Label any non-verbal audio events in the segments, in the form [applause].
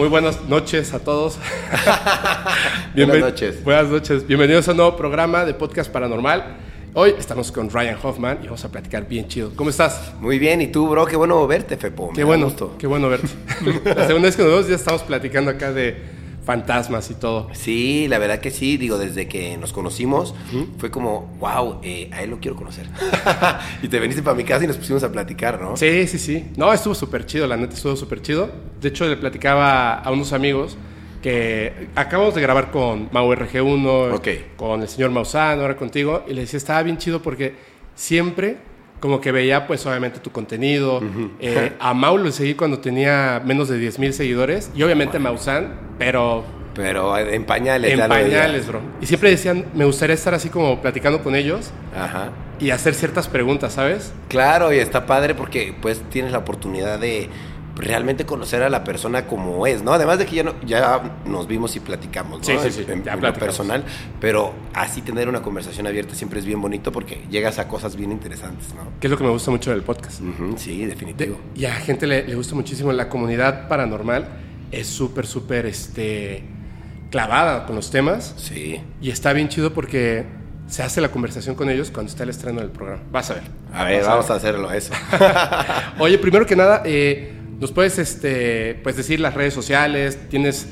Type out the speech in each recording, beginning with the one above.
Muy buenas noches a todos. [laughs] buenas noches. Buenas noches. Bienvenidos a un nuevo programa de Podcast Paranormal. Hoy estamos con Ryan Hoffman y vamos a platicar bien chido. ¿Cómo estás? Muy bien, ¿y tú, bro? Qué bueno verte, Fepo. Qué bueno, qué bueno verte. [laughs] La segunda vez que nos vemos ya estamos platicando acá de fantasmas y todo. Sí, la verdad que sí, digo, desde que nos conocimos fue como, wow, eh, a él lo quiero conocer. [laughs] y te viniste para mi casa y nos pusimos a platicar, ¿no? Sí, sí, sí. No, estuvo súper chido, la neta estuvo súper chido. De hecho, le platicaba a unos amigos que acabamos de grabar con Mau RG1, con el señor Mausano, ahora contigo, y le decía, estaba bien chido porque siempre como que veía pues obviamente tu contenido. Eh, a Mau lo seguí cuando tenía menos de 10 mil seguidores y obviamente wow. pero... Pero en pañales. En pañales, bro. Y siempre decían, me gustaría estar así como platicando con ellos Ajá. y hacer ciertas preguntas, ¿sabes? Claro, y está padre porque pues tienes la oportunidad de realmente conocer a la persona como es, ¿no? Además de que ya, no, ya nos vimos y platicamos, ¿no? Sí, sí, sí. En, ya en lo personal, pero así tener una conversación abierta siempre es bien bonito porque llegas a cosas bien interesantes, ¿no? Que es lo que me gusta mucho del podcast. Uh -huh, sí, definitivo. De, y a gente le, le, gusta muchísimo la comunidad paranormal, es súper, súper, este, clavada con los temas. Sí. Y está bien chido porque se hace la conversación con ellos cuando está el estreno del programa. Vas a ver. A ver, vamos, a, ver. a, hacerlo eso. [laughs] Oye, primero que nada, eh, ¿Nos puedes este, pues decir las redes sociales? ¿Tienes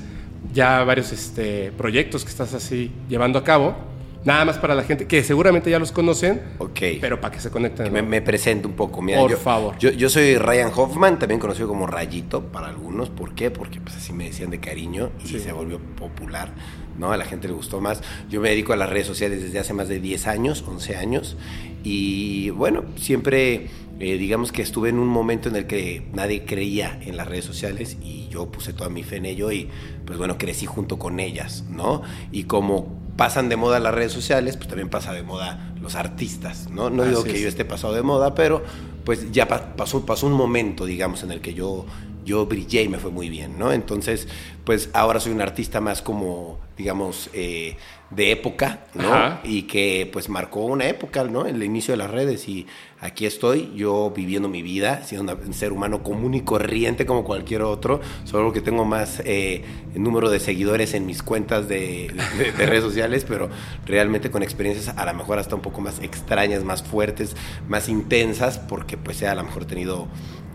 ya varios este, proyectos que estás así llevando a cabo? Nada más para la gente que seguramente ya los conocen, ok pero para que se conecten. Me, me, presento un poco. Mira, Por yo, favor. Yo, yo, soy Ryan Hoffman, también conocido como Rayito para algunos. ¿Por qué? Porque pues así me decían de cariño y sí. se volvió popular. ¿no? A la gente le gustó más. Yo me dedico a las redes sociales desde hace más de 10 años, 11 años. Y bueno, siempre eh, digamos que estuve en un momento en el que nadie creía en las redes sociales y yo puse toda mi fe en ello y pues bueno, crecí junto con ellas, ¿no? Y como pasan de moda las redes sociales, pues también pasa de moda los artistas, ¿no? No Así digo que es. yo esté pasado de moda, pero pues ya pasó, pasó un momento, digamos, en el que yo, yo brillé y me fue muy bien, ¿no? Entonces, pues ahora soy un artista más como, digamos, eh, de época, ¿no? Ajá. Y que pues marcó una época, ¿no? El inicio de las redes y aquí estoy yo viviendo mi vida, siendo un ser humano común y corriente como cualquier otro, solo que tengo más eh, número de seguidores en mis cuentas de, de, de, redes sociales, pero realmente con experiencias a lo mejor hasta un poco más extrañas, más fuertes, más intensas, porque pues he a lo mejor tenido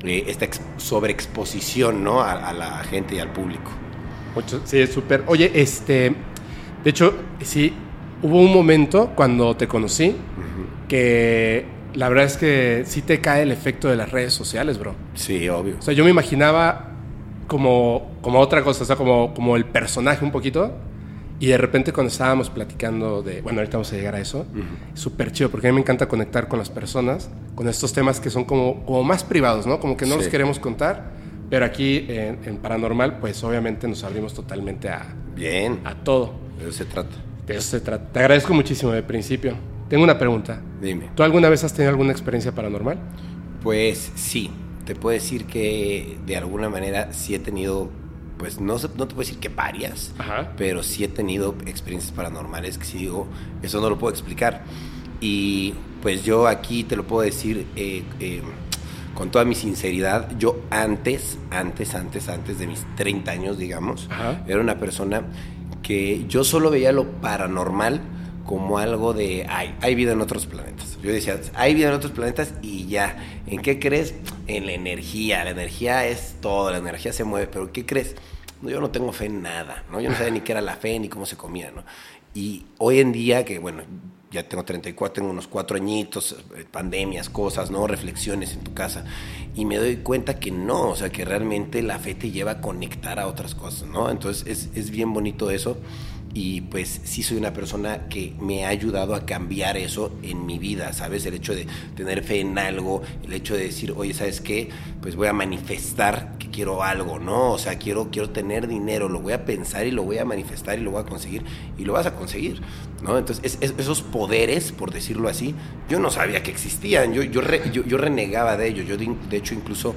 eh, esta sobreexposición, ¿no? A, a, la gente y al público. Mucho, sí, es súper. Oye, este, de hecho, sí, hubo un momento cuando te conocí uh -huh. que la verdad es que sí te cae el efecto de las redes sociales, bro. Sí, obvio. O sea, yo me imaginaba como, como otra cosa, o sea, como, como el personaje un poquito. Y de repente cuando estábamos platicando de, bueno, ahorita vamos a llegar a eso, uh -huh. súper chido, porque a mí me encanta conectar con las personas, con estos temas que son como, como más privados, ¿no? Como que no sí. los queremos contar, pero aquí en, en, Paranormal, pues obviamente nos abrimos totalmente a, Bien. a todo. De eso se trata. De eso se trata. Te agradezco muchísimo de principio. Tengo una pregunta. Dime. ¿Tú alguna vez has tenido alguna experiencia paranormal? Pues sí. Te puedo decir que de alguna manera sí he tenido, pues no, no te puedo decir que varias, Ajá. pero sí he tenido experiencias paranormales que sí digo, eso no lo puedo explicar. Y pues yo aquí te lo puedo decir eh, eh, con toda mi sinceridad, yo antes, antes, antes, antes de mis 30 años, digamos, Ajá. era una persona que yo solo veía lo paranormal como algo de, hay, hay vida en otros planetas. Yo decía, hay vida en otros planetas y ya. ¿En qué crees? En la energía. La energía es todo, la energía se mueve. Pero ¿qué crees? Yo no tengo fe en nada, ¿no? Yo no sabía ni qué era la fe ni cómo se comía, ¿no? Y hoy en día, que bueno, ya tengo 34, tengo unos cuatro añitos, eh, pandemias, cosas, ¿no? Reflexiones en tu casa. Y me doy cuenta que no, o sea, que realmente la fe te lleva a conectar a otras cosas, ¿no? Entonces es, es bien bonito eso y pues sí soy una persona que me ha ayudado a cambiar eso en mi vida, ¿sabes? El hecho de tener fe en algo, el hecho de decir, oye, ¿sabes qué? Pues voy a manifestar que quiero algo, ¿no? O sea, quiero, quiero tener dinero, lo voy a pensar y lo voy a manifestar y lo voy a conseguir y lo vas a conseguir, ¿no? Entonces, es, es, esos poderes, por decirlo así, yo no sabía que existían, yo, yo, yo, renegaba de ellos, yo de hecho incluso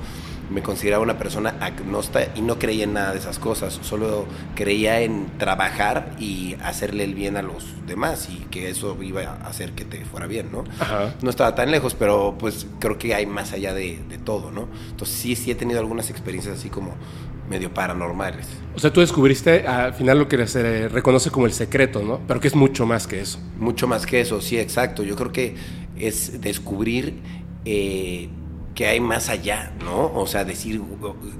me consideraba una persona agnosta y no creía en nada de esas cosas, solo creía en trabajar y hacerle el bien a los demás y que eso iba a hacer que te fuera bien, ¿no? No estaba tan lejos, pero pues creo que hay más allá de, de todo, ¿no? Entonces sí, sí he tenido algunas experiencias así como medio paranormales. O sea, tú descubriste al final lo que se reconoce como el secreto, ¿no? Pero que es mucho más que eso. Mucho más que eso, sí, exacto. Yo creo que es descubrir eh, que hay más allá, ¿no? O sea, decir,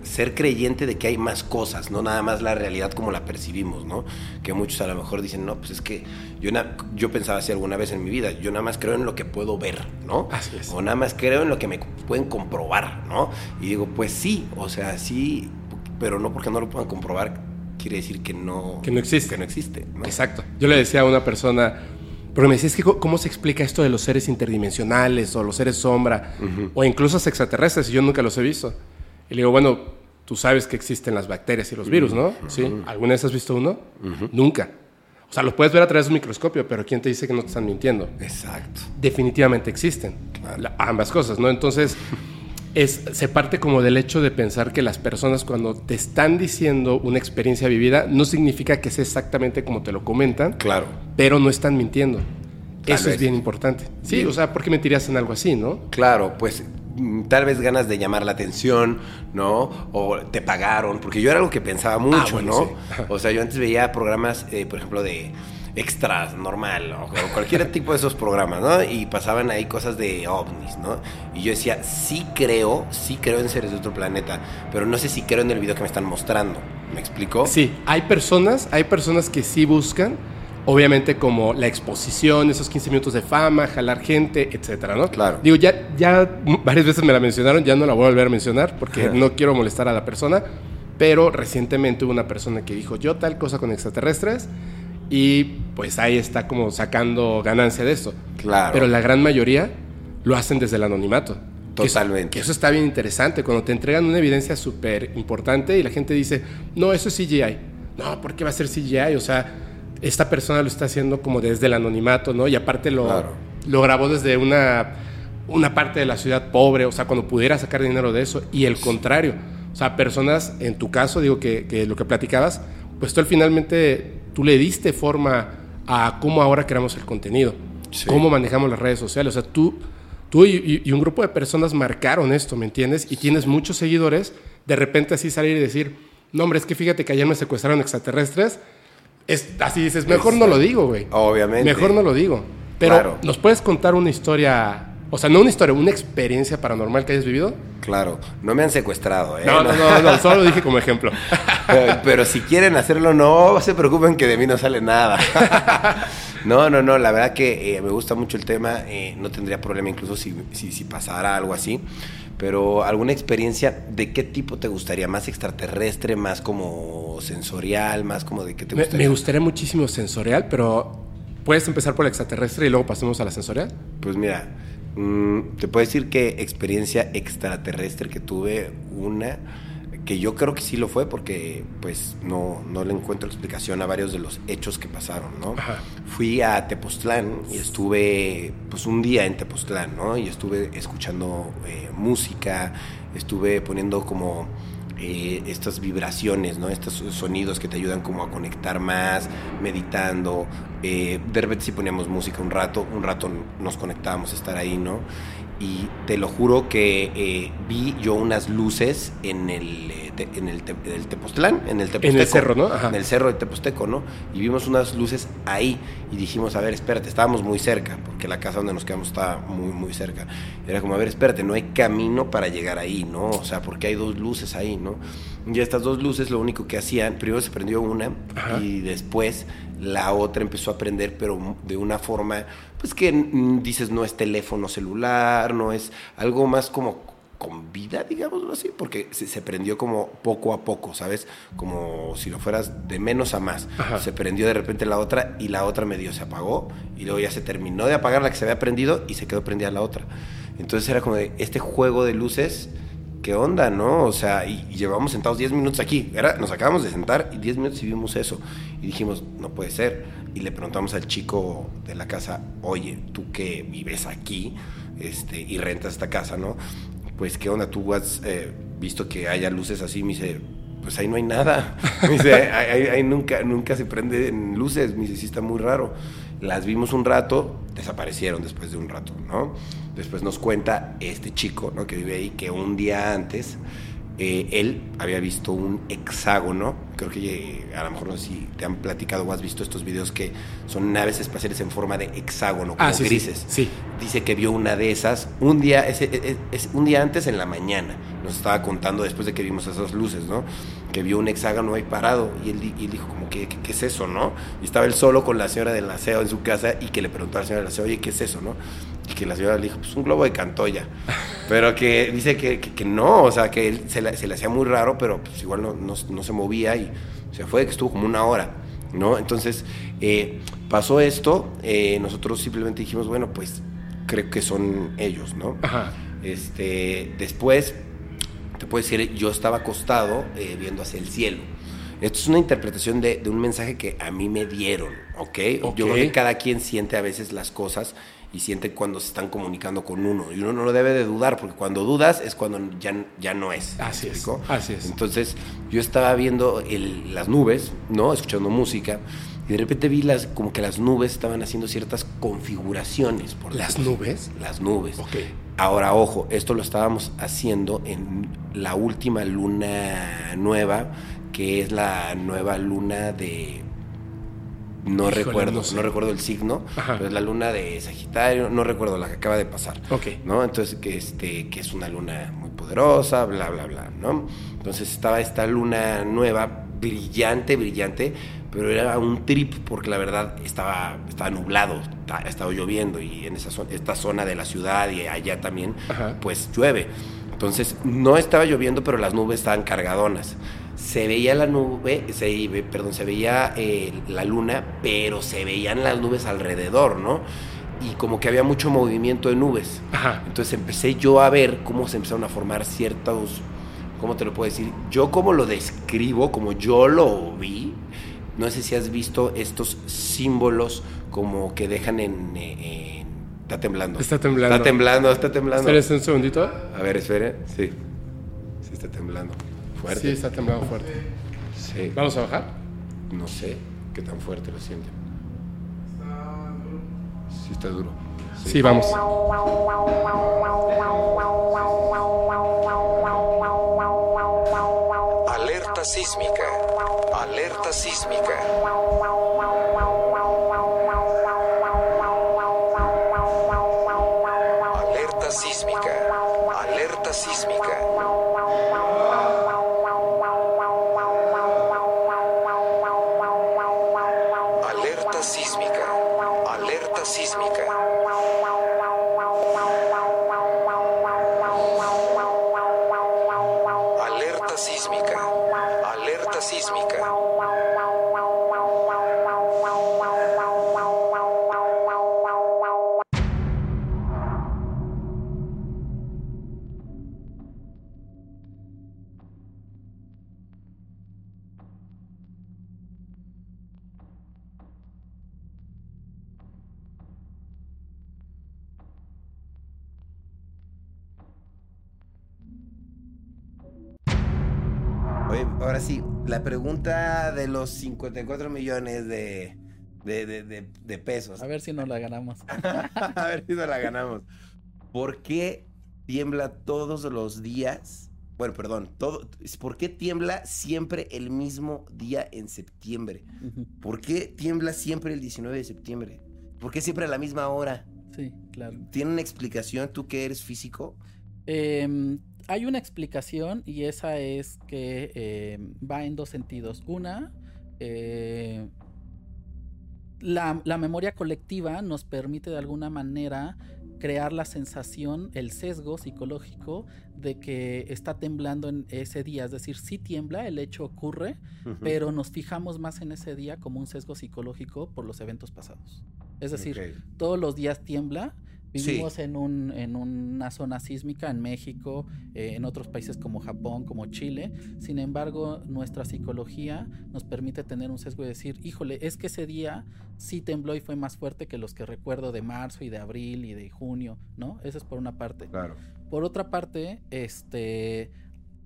ser creyente de que hay más cosas, no nada más la realidad como la percibimos, ¿no? Que muchos a lo mejor dicen, no, pues es que yo, yo pensaba así alguna vez en mi vida, yo nada más creo en lo que puedo ver, ¿no? Así es. O nada más creo en lo que me pueden comprobar, ¿no? Y digo, pues sí, o sea, sí, pero no porque no lo puedan comprobar quiere decir que no, que no existe. Que no existe Exacto. Yo le decía a una persona, porque me decía, es que ¿cómo se explica esto de los seres interdimensionales o los seres sombra o incluso los extraterrestres? Y yo nunca los he visto. Y le digo, bueno, tú sabes que existen las bacterias y los virus, ¿no? ¿Sí? ¿Alguna vez has visto uno? Nunca. O sea, los puedes ver a través de un microscopio, pero ¿quién te dice que no te están mintiendo? Exacto. Definitivamente existen. ambas cosas, ¿no? Entonces, es, se parte como del hecho de pensar que las personas cuando te están diciendo una experiencia vivida, no significa que sea exactamente como te lo comentan. Claro. Pero no están mintiendo. Eso es bien importante. Sí, o sea, ¿por qué mentirías en algo así, no? Claro, pues mm, tal vez ganas de llamar la atención, ¿no? O te pagaron, porque yo era algo que pensaba mucho, ah, ¿no? O sea, yo antes veía programas, eh, por ejemplo, de extras, normal, o cualquier [laughs] tipo de esos programas, ¿no? Y pasaban ahí cosas de ovnis, ¿no? Y yo decía, sí creo, sí creo en seres de otro planeta, pero no sé si creo en el video que me están mostrando. ¿Me explico? Sí, hay personas, hay personas que sí buscan, obviamente como la exposición, esos 15 minutos de fama, jalar gente, etcétera, ¿no? Claro. Digo, ya, ya varias veces me la mencionaron, ya no la voy a volver a mencionar porque no quiero molestar a la persona, pero recientemente hubo una persona que dijo, yo tal cosa con extraterrestres, y pues ahí está como sacando ganancia de esto. Claro. Pero la gran mayoría lo hacen desde el anonimato. Totalmente. Que eso, está bien interesante, cuando te entregan una evidencia súper importante y la gente dice, no, eso es CGI. No, ¿por qué va a ser CGI? O sea, esta persona lo está haciendo como desde el anonimato, ¿no? Y aparte lo, lo grabó desde una, una parte de la ciudad pobre, o sea, cuando pudiera sacar dinero de eso. Y el contrario, o sea, personas, en tu caso, digo que, que lo que platicabas, pues tú finalmente tú le diste forma a cómo ahora creamos el contenido, cómo manejamos las redes sociales. O sea, tú, tú y, un grupo de personas marcaron esto, ¿me entiendes? Y tienes muchos seguidores, de repente así salir y decir, no, hombre, es que fíjate que ayer me secuestraron extraterrestres. Es, así dices, mejor no lo digo, güey. Obviamente. Mejor no lo digo. Pero, ¿nos puedes contar una historia o sea, no una historia, una experiencia paranormal que hayas vivido. Claro, no me han secuestrado, ¿eh? No, no, no, no solo lo dije como ejemplo. [laughs] Pero, si quieren hacerlo, no se preocupen que de mí no sale nada. [laughs] No, no, no, la verdad que eh, me gusta mucho el tema, eh, no tendría problema incluso si, si, pasara algo así. Pero alguna experiencia, ¿de qué tipo te gustaría? ¿Más extraterrestre, más como sensorial, más como de qué te gustaría? Me, me gustaría muchísimo sensorial, pero ¿puedes empezar por el extraterrestre y luego pasemos a la sensorial? Pues mira, Mm, te puedo decir que experiencia extraterrestre que tuve, una que yo creo que sí lo fue porque pues no, no le encuentro explicación a varios de los hechos que pasaron, ¿no? Fui a Tepoztlán y estuve pues un día en Tepoztlán, ¿no? Y estuve escuchando eh, música, estuve poniendo como eh, estas vibraciones, ¿no? Estos sonidos que te ayudan como a conectar más, meditando. Eh, de repente si poníamos música un rato, un rato nos conectábamos a estar ahí, ¿no? Y te lo juro que eh, vi yo unas luces en el, eh, en el, Tepoztlán, en el Teposteco. En el cerro, ¿no? En el cerro de Teposteco, ¿no? Y vimos unas luces ahí y dijimos, a ver, espérate, estábamos muy cerca, porque la casa donde nos quedamos estaba muy, muy cerca. Era como, a ver, espérate, no hay camino para llegar ahí, ¿no? O sea, porque hay dos luces ahí, ¿no? Y estas dos luces lo único que hacían, primero se prendió una y después la otra empezó a prender, pero de una forma, pues que dices, no es teléfono celular, no es algo más como con vida, digámoslo así, porque se, prendió como poco a poco, ¿sabes? Como si lo fueras de menos a más. Se prendió de repente la otra y la otra medio se apagó y luego ya se terminó de apagar la que se había prendido y se quedó prendida la otra. Entonces era como de este juego de luces ¿qué onda, no? O sea, y, llevamos sentados 10 minutos aquí. Era, nos acabamos de sentar y 10 minutos y vimos eso. Y dijimos, no puede ser. Y le preguntamos al chico de la casa, oye, tú que vives aquí este, y rentas esta casa, ¿no? Pues, ¿qué onda? ¿Tú has, eh, visto que haya luces así, me dice, pues ahí no hay nada. [laughs] Me dice, ahí, nunca, nunca se prenden luces. Me dice, sí está muy raro. Las vimos un rato, desaparecieron después de un rato, ¿no? Después nos cuenta este chico, ¿no? Que vive ahí, que un día antes eh, él había visto un hexágono, creo que eh, a lo mejor no sé si te han platicado o has visto estos videos que son naves espaciales en forma de hexágono, como ah, grises. Sí, Dice que vio una de esas un día, ese, e, e, es, un día antes en la mañana, nos estaba contando después de que vimos esas luces, ¿no? Que vio un hexágono ahí parado y él, dijo como, ¿qué, ¿qué, es eso, no? Y estaba él solo con la señora del aseo en su casa y que le preguntó a la señora del aseo, oye, ¿qué es eso, no? Que la señora le dijo, pues un globo de cantoya. Pero que dice que, que, no, o sea, que él se, le hacía muy raro, pero pues igual no, no, se movía y se fue, que estuvo como una hora, ¿no? Entonces, eh, pasó esto, eh, nosotros simplemente dijimos, bueno, pues creo que son ellos, ¿no? Ajá. Este, después, te puedo decir, yo estaba acostado eh, viendo hacia el cielo. Esto es una interpretación de, de, un mensaje que a mí me dieron, ¿ok? Yo creo que cada quien siente a veces las cosas y siente cuando se están comunicando con uno. Y uno no lo debe de dudar, porque cuando dudas es cuando ya, ya no es. Así es. Así es. Entonces yo estaba viendo las nubes, ¿no? Escuchando música. Y de repente vi las, como que las nubes estaban haciendo ciertas configuraciones. Por ¿Las nubes? Las nubes. Ok. Ahora, ojo, esto lo estábamos haciendo en la última luna nueva, que es la nueva luna de no recuerdo, no, recuerdo el signo, pero es la luna de Sagitario, no recuerdo la que acaba de pasar. Ok. ¿No? Entonces, que, este, que es una luna muy poderosa, bla, bla, bla, ¿no? Entonces estaba esta luna nueva, brillante, brillante, pero era un trip porque la verdad estaba, estaba nublado, estaba lloviendo y en esa zona, esta zona de la ciudad y allá también, pues llueve. Entonces no estaba lloviendo, pero las nubes estaban cargadonas se veía la nube, se, perdón, se veía eh, la luna, pero se veían las nubes alrededor, ¿no? Y como que había mucho movimiento de nubes. Ajá. Entonces empecé yo a ver cómo se empezaron a formar ciertos, ¿cómo te lo puedo decir? Yo como lo describo, como yo lo vi, no sé si has visto estos símbolos como que dejan en... está temblando. Está temblando. Está temblando, está temblando. Espera un segundito. A ver, espere. Sí. Sí está temblando. Sí, está temblando fuerte. Sí. ¿Vamos a bajar? No sé qué tan fuerte lo siente. Sí, está duro. Sí, vamos. Alerta sísmica. Alerta sísmica. Ahora sí, la pregunta de los 54 millones de, de, pesos. A ver si nos la ganamos. [laughs] a ver si nos la ganamos. ¿Por qué tiembla todos los días? Bueno, perdón, todo, ¿por qué tiembla siempre el mismo día en septiembre? ¿Por qué tiembla siempre el 19 de septiembre? ¿Por qué siempre a la misma hora? Sí, claro. ¿Tiene una explicación tú que eres físico? Eh, hay una explicación y esa es que eh, va en dos sentidos. Una, eh, la, memoria colectiva nos permite de alguna manera crear la sensación, el sesgo psicológico de que está temblando en ese día. Es decir, sí tiembla, el hecho ocurre, pero nos fijamos más en ese día como un sesgo psicológico por los eventos pasados. Es decir, todos los días tiembla, Vivimos en, un, en una zona sísmica en México, eh, en otros países como Japón, como Chile. Sin embargo, nuestra psicología nos permite tener un sesgo y decir, híjole, es que ese día sí tembló y fue más fuerte que los que recuerdo de marzo y de abril y de junio, ¿no? Eso es por una parte. Claro. Por otra parte, este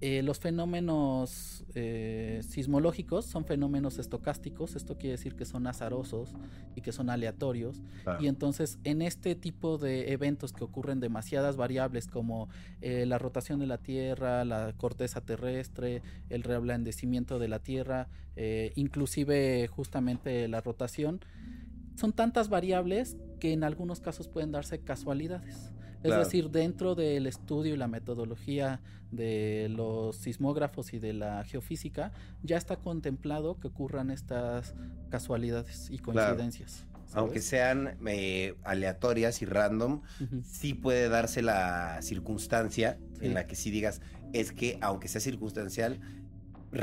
eh, los fenómenos eh, sismológicos son fenómenos estocásticos, esto quiere decir que son azarosos y que son aleatorios. Y entonces en este tipo de eventos que ocurren demasiadas variables como eh, la rotación de la Tierra, la corteza terrestre, el reablandecimiento de la Tierra, inclusive justamente la rotación, son tantas variables que en algunos casos pueden darse casualidades. Es decir, dentro del estudio y la metodología de los sismógrafos y de la geofísica, ya está contemplado que ocurran estas casualidades y coincidencias. Aunque sean eh, aleatorias y random, sí puede darse la circunstancia en la que sí digas, es que aunque sea circunstancial,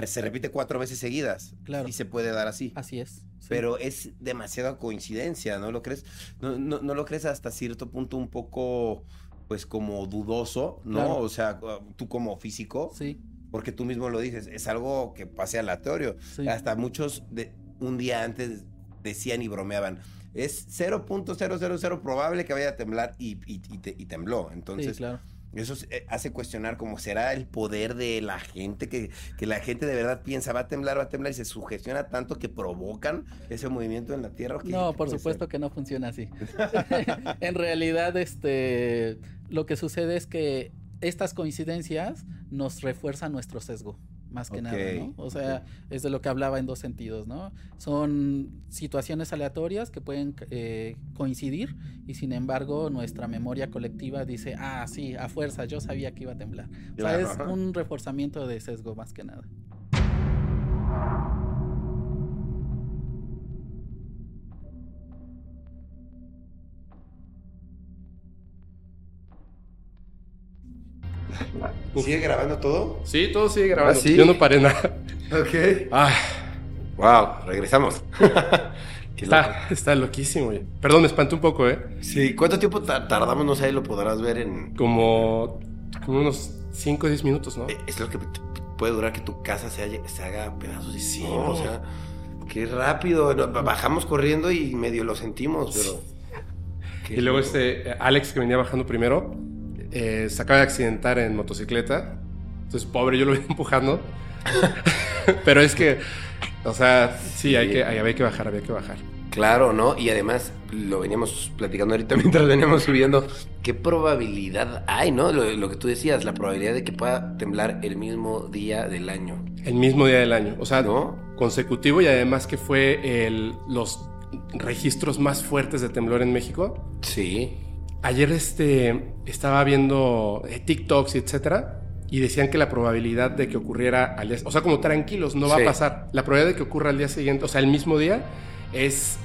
se repite cuatro veces seguidas. Claro. Y se puede dar así. Así es. Pero es demasiada coincidencia, ¿no lo crees? No, no, lo crees hasta cierto punto un poco, pues como dudoso, ¿no? O sea, tú como físico. Sí. Porque tú mismo lo dices, es algo que pase aleatorio. Hasta muchos de un día antes decían y bromeaban. Es 0.000 probable que vaya a temblar y, y, y tembló. Entonces, sí, claro eso eh, hace cuestionar cómo será el poder de la gente, que, que, la gente de verdad piensa, va a temblar, va a temblar y se sugestiona tanto que provocan ese movimiento en la Tierra. No, por supuesto que no funciona así. [laughs] [laughs] en realidad, este, lo que sucede es que estas coincidencias nos refuerzan nuestro sesgo más que nada, ¿no? O sea, es de lo que hablaba en dos sentidos, ¿no? Son situaciones aleatorias que pueden eh, coincidir y sin embargo nuestra memoria colectiva dice, ah, sí, a fuerza, yo sabía que iba a temblar. O sea, es un reforzamiento de sesgo más que nada. ¿Sigue grabando todo? Sí, todo sigue grabando. ¿Ah, Yo no paré nada. Ok. Ah. Wow, regresamos. [laughs] está, está loquísimo. Perdón, me espanté un poco, ¿eh? Sí, ¿cuánto tiempo tardamos? No sé, lo podrás ver en... Como, como unos 5 o 10 minutos, ¿no? Eh, es lo que puede durar que tu casa se, haga pedazos y sí, o sea... Qué rápido. Bajamos corriendo y medio lo sentimos, pero... Y luego este Alex que venía bajando primero eh, se acaba de accidentar en motocicleta. Entonces, pobre, yo lo voy [laughs] empujando. Pero es que, o sea, sí, Hay que, había que bajar, había que bajar. Claro, ¿no? Y además, lo veníamos platicando ahorita [laughs] mientras veníamos subiendo, ¿qué probabilidad hay, no? Lo, que tú decías, la probabilidad de que pueda temblar el mismo día del año. El mismo día del año, o sea, ¿no? consecutivo y además que fue el, los registros más fuertes de temblor en México. Sí. Ayer este, estaba viendo eh, TikToks y etcétera, y decían que la probabilidad de que ocurriera al día, o sea, como tranquilos, no va a pasar. La probabilidad de que ocurra al día siguiente, o sea, el mismo día, es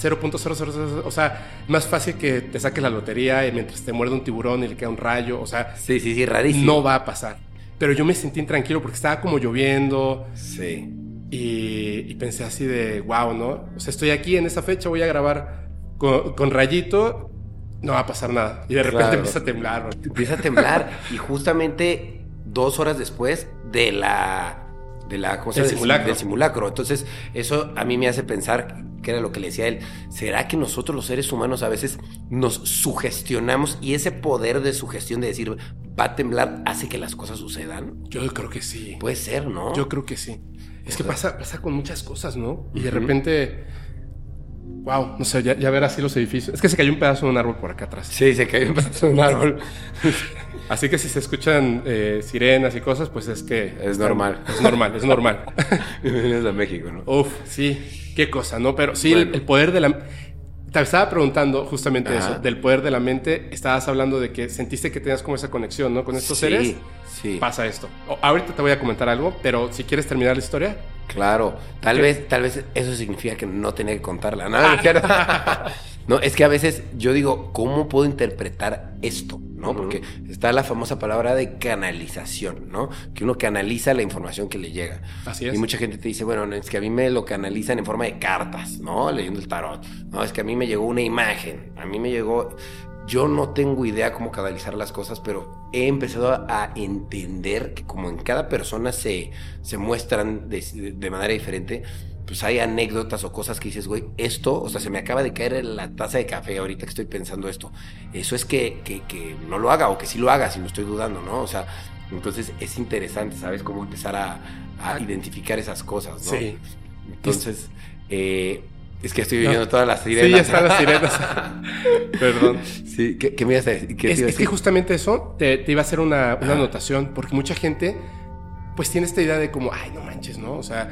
0.000, o sea, más fácil que te saques la lotería y mientras te muerde un tiburón y le queda un rayo, o sea, sí, sí, sí, rarísimo. No va a pasar. Pero yo me sentí intranquilo porque estaba como lloviendo. Sí. Y, pensé así de, wow, ¿no? O sea, estoy aquí en esa fecha, voy a grabar con, con rayito no va a pasar nada. Y de repente empieza a temblar. Empieza a temblar. y justamente dos horas después de la. De la cosa simulacro. del simulacro. Entonces, eso a mí me hace pensar, que era lo que le decía él, ¿será que nosotros los seres humanos a veces nos sugestionamos y ese poder de sugestión de decir va a temblar hace que las cosas sucedan? Yo creo que sí. Puede ser, ¿no? Yo creo que sí. Es que pasa, pasa con muchas cosas, ¿no? Y de repente Wow, no sé, ya, ya ver así los edificios. Es que se cayó un pedazo de un árbol por acá atrás. Sí, se cayó un pedazo de un árbol. [laughs] así que si se escuchan eh, sirenas y cosas, pues es que... Es normal. Es normal, es normal. [laughs] Bienvenidos a México, ¿no? Uf, sí, qué cosa, ¿no? Pero sí, el, poder de la... Te estaba preguntando justamente eso, del poder de la mente. Estabas hablando de que sentiste que tenías como esa conexión, ¿no? Con estos seres. Sí. Pasa esto. ahorita te voy a comentar algo, pero si quieres terminar la historia. Claro, tal vez, tal vez eso significa que no tenía que contarla. [laughs] ¿no? no, es que a veces yo digo, ¿cómo puedo interpretar esto? ¿no? Porque está la famosa palabra de canalización, ¿no? Que uno canaliza la información que le llega. Así es. Y mucha gente te dice, bueno, es que a mí me lo canalizan en forma de cartas, ¿no? Leyendo el tarot. No, es que a mí me llegó una imagen. A mí me llegó. Yo no tengo idea cómo canalizar las cosas, pero he empezado a entender que como en cada persona se, se muestran de, manera diferente, pues hay anécdotas o cosas que dices, güey, esto, o sea, se me acaba de caer en la taza de café ahorita que estoy pensando esto. Eso es que, que, que no lo haga o que sí lo haga, si lo estoy dudando, ¿no? O sea, Entonces es interesante, ¿sabes? Cómo empezar a, a identificar esas cosas, ¿no? Sí. Entonces, eh, es que estoy viendo todas las sirenas. Sí, ya están las sirenas. [laughs] Perdón. Sí, ¿qué, qué me ibas a decir? ¿Qué te Es, que justamente eso te, te iba a hacer una, una anotación, porque mucha gente pues tiene esta idea de como, ay, no manches, ¿no? O sea,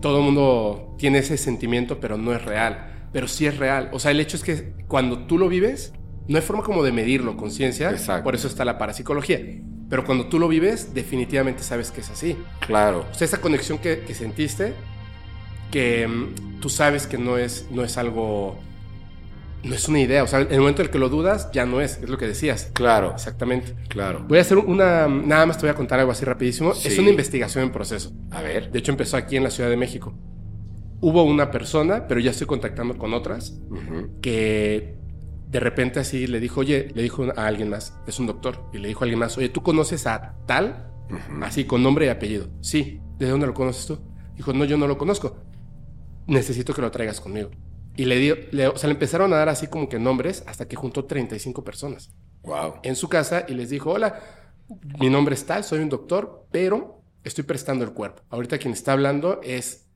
todo el mundo tiene ese sentimiento, pero no es real. Pero sí es real. O sea, el hecho es que cuando tú lo vives, no hay forma como de medirlo con ciencia. Exacto. Por eso está la parapsicología. Pero cuando tú lo vives, definitivamente sabes que es así. Claro. O sea, esa conexión que, que sentiste, que mm, tú sabes que no es, no es algo, no es una idea. O sea, en el momento en el que lo dudas, ya no es, es lo que decías. Claro, Exactamente. claro. Voy a hacer una, nada más te voy a contar algo así rapidísimo. Sí. Es una investigación en proceso. A ver. De hecho, empezó aquí en la Ciudad de México. Hubo una persona, pero ya estoy contactando con otras, que de repente así le dijo, oye, le dijo a alguien más, es un doctor, y le dijo a alguien más, oye, ¿tú conoces a tal? Así, con nombre y apellido. Sí. ¿De dónde lo conoces tú? Dijo, no, yo no lo conozco. Necesito que lo traigas conmigo. Y le dio, le- o sea, le empezaron a dar así como que nombres hasta que juntó 35 personas Wow. en su casa y les dijo, hola, mi nombre es tal, soy un doctor, pero estoy prestando el cuerpo. Ahorita quien está hablando es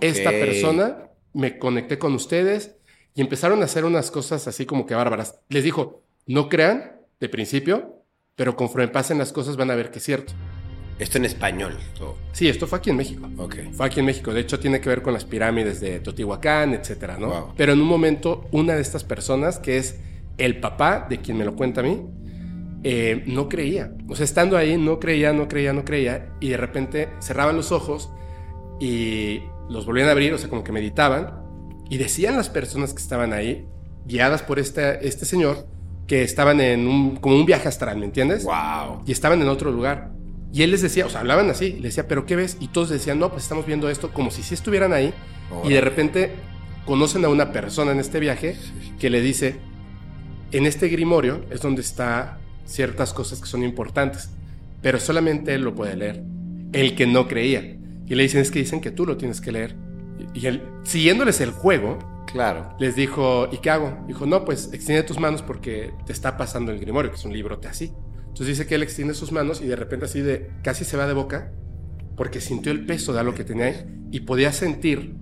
esta persona, me conecté con ustedes y empezaron a hacer unas cosas así como que bárbaras. Les dijo, no crean de principio, pero conforme pasen las cosas van a ver que es cierto. Esto en español. todo. Sí, esto fue aquí en México. Ok. Fue aquí en México. De hecho, tiene que ver con las pirámides de Teotihuacán, etcétera, ¿no? Wow. Pero en un momento, una de estas personas, que es el papá de quien me lo cuenta a mí, eh, no creía. O sea, estando ahí, no creía, no creía, no creía. Y de repente cerraban los ojos y los volvían a abrir, o sea, como que meditaban. Y decían las personas que estaban ahí, guiadas por este, este señor, que estaban en un, como un viaje astral, ¿me entiendes? Wow. y estaban en otro lugar. Y él les decía, o sea, hablaban así, le decía, ¿pero qué ves? Y todos decían, no, pues estamos viendo esto como si sí estuvieran ahí. Y de repente conocen a una persona en este viaje que le dice, en este grimorio es donde está ciertas cosas que son importantes, pero solamente él lo puede leer, el que no creía. Y le dicen, es que dicen que tú lo tienes que leer. Y y él, siguiéndoles el juego, Claro. les dijo, ¿y qué hago? Dijo, no, pues extiende tus manos porque te está pasando el Grimorio, que es un librote así. Entonces dice que él extiende sus manos y de repente así de, casi se va de boca porque sintió el peso de algo que tenía ahí y podía sentir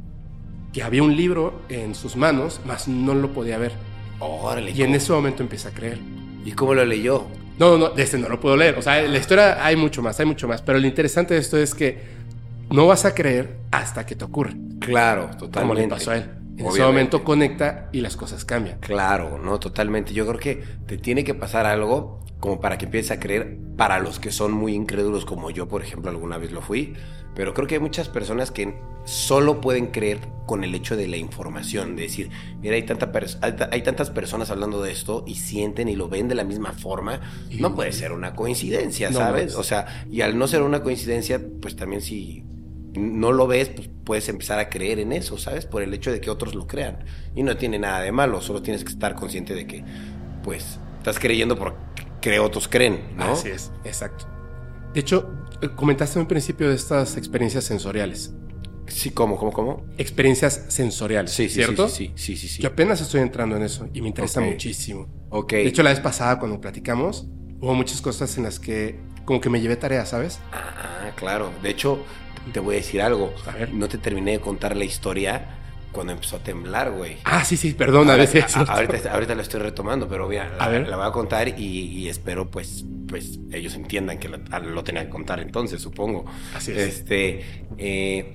que había un libro en sus manos, mas no lo podía ver. Órale. Y en ¿cómo- ese momento empieza a creer. ¿Y cómo lo leyó? No, no, de este no lo puedo leer. O sea, en la historia hay mucho más, hay mucho más. Pero lo interesante de esto es que no vas a creer hasta que te ocurre. Claro, totalmente. Como le pasó a él. En ese Obviamente. momento conecta y las cosas cambian. Claro, no, totalmente. Yo creo que te tiene que pasar algo como para que empieces a creer para los que son muy incrédulos como yo, por ejemplo, alguna vez lo fui. Pero creo que hay muchas personas que solo pueden creer con el hecho de la información, de decir, mira, hay, tanta pers- hay, ta- hay tantas personas hablando de esto y sienten y lo ven de la misma forma. No puede ser una coincidencia, ¿sabes? no. O sea, y al no ser una coincidencia, pues también si no lo ves, pues puedes empezar a creer en eso, ¿sabes? Por el hecho de que otros lo crean. Y no tiene nada de malo, solo tienes que estar consciente de que, pues, estás creyendo porque que otros creen, ¿no? Así es, exacto. De hecho, eh, comentaste en un principio de estas experiencias sensoriales. Sí, ¿cómo, cómo, cómo? Experiencias sensoriales, Sí, sí, ¿cierto? sí, sí, sí, sí, sí. Yo apenas estoy entrando en eso y me interesa muchísimo. Ok. De hecho, la vez pasada cuando platicamos, hubo muchas cosas en las que como que me llevé tarea, ¿sabes? Ah, claro. De hecho, te voy a decir algo. A ver. No te terminé de contar la historia cuando empezó a temblar, güey. Ah, sí, sí. Ahora- a veces- a- ahorita, ahorita lo estoy retomando, pero mira, la, A ver. la voy a contar y, y espero pues, pues ellos entiendan que lo, ah, lo tenía que contar entonces, supongo. Así es. Este, eh,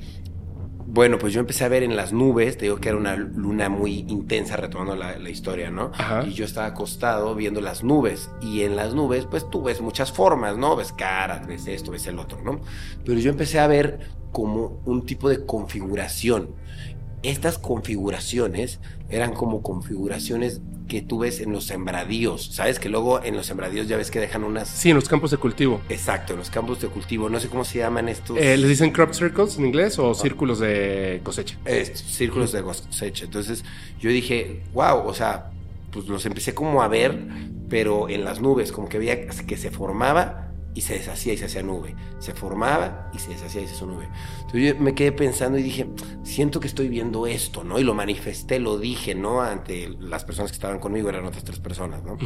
bueno, pues yo empecé a ver en las nubes, te digo que era una luna muy intensa, retomando la, la historia, ¿no? Ajá. Y yo estaba acostado viendo las nubes, y en las nubes, pues tú ves muchas formas, ¿no? Ves caras, ves esto, ves el otro, ¿no? Pero yo empecé a ver como un tipo de configuración. Estas configuraciones eran como configuraciones que tú ves en los sembradíos, ¿sabes? Que luego en los sembradíos ya ves que dejan unas... Sí, en los campos de cultivo. Exacto, en los campos de cultivo, no sé cómo se llaman estos... Eh, ¿Les dicen crop circles en inglés o círculos de cosecha? estos círculos de cosecha. Entonces yo dije, wow, o sea, pues los empecé como a ver, pero en las nubes, como que veía que se formaba y se deshacía y se hacía nube. Se formaba y se deshacía y se hacía nube. Entonces yo me quedé pensando y dije, siento que estoy viendo esto, ¿no? Y lo manifesté, lo dije, ¿no? Ante las personas que estaban conmigo, eran otras tres personas, ¿no?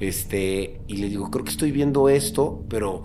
Este, y le digo, creo que estoy viendo esto, pero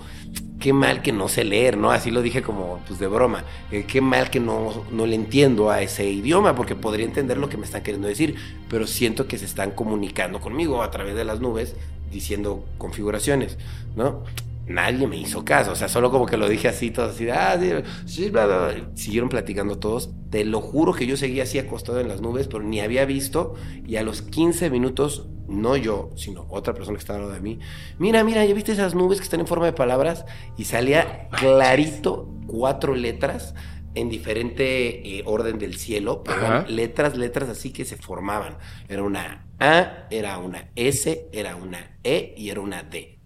qué mal que no sé leer, ¿no? Así lo dije como, pues de broma. Eh, qué mal que no, no le entiendo a ese idioma, porque podría entender lo que me están queriendo decir, pero siento que se están comunicando conmigo a través de las nubes, diciendo configuraciones, ¿no? Nadie me hizo caso, o sea, solo como que lo dije así, todo así, ah, sí, bla, bla. siguieron platicando todos, te lo juro que yo seguía así acostado en las nubes, pero ni había visto, y a los 15 minutos, no yo, sino otra persona que estaba al lado de mí, mira, mira, ¿ya viste esas nubes que están en forma de palabras? Y salía clarito cuatro letras en diferente eh, orden del cielo, pero letras, letras así que se formaban. Era una A, era una S, era una E y era una D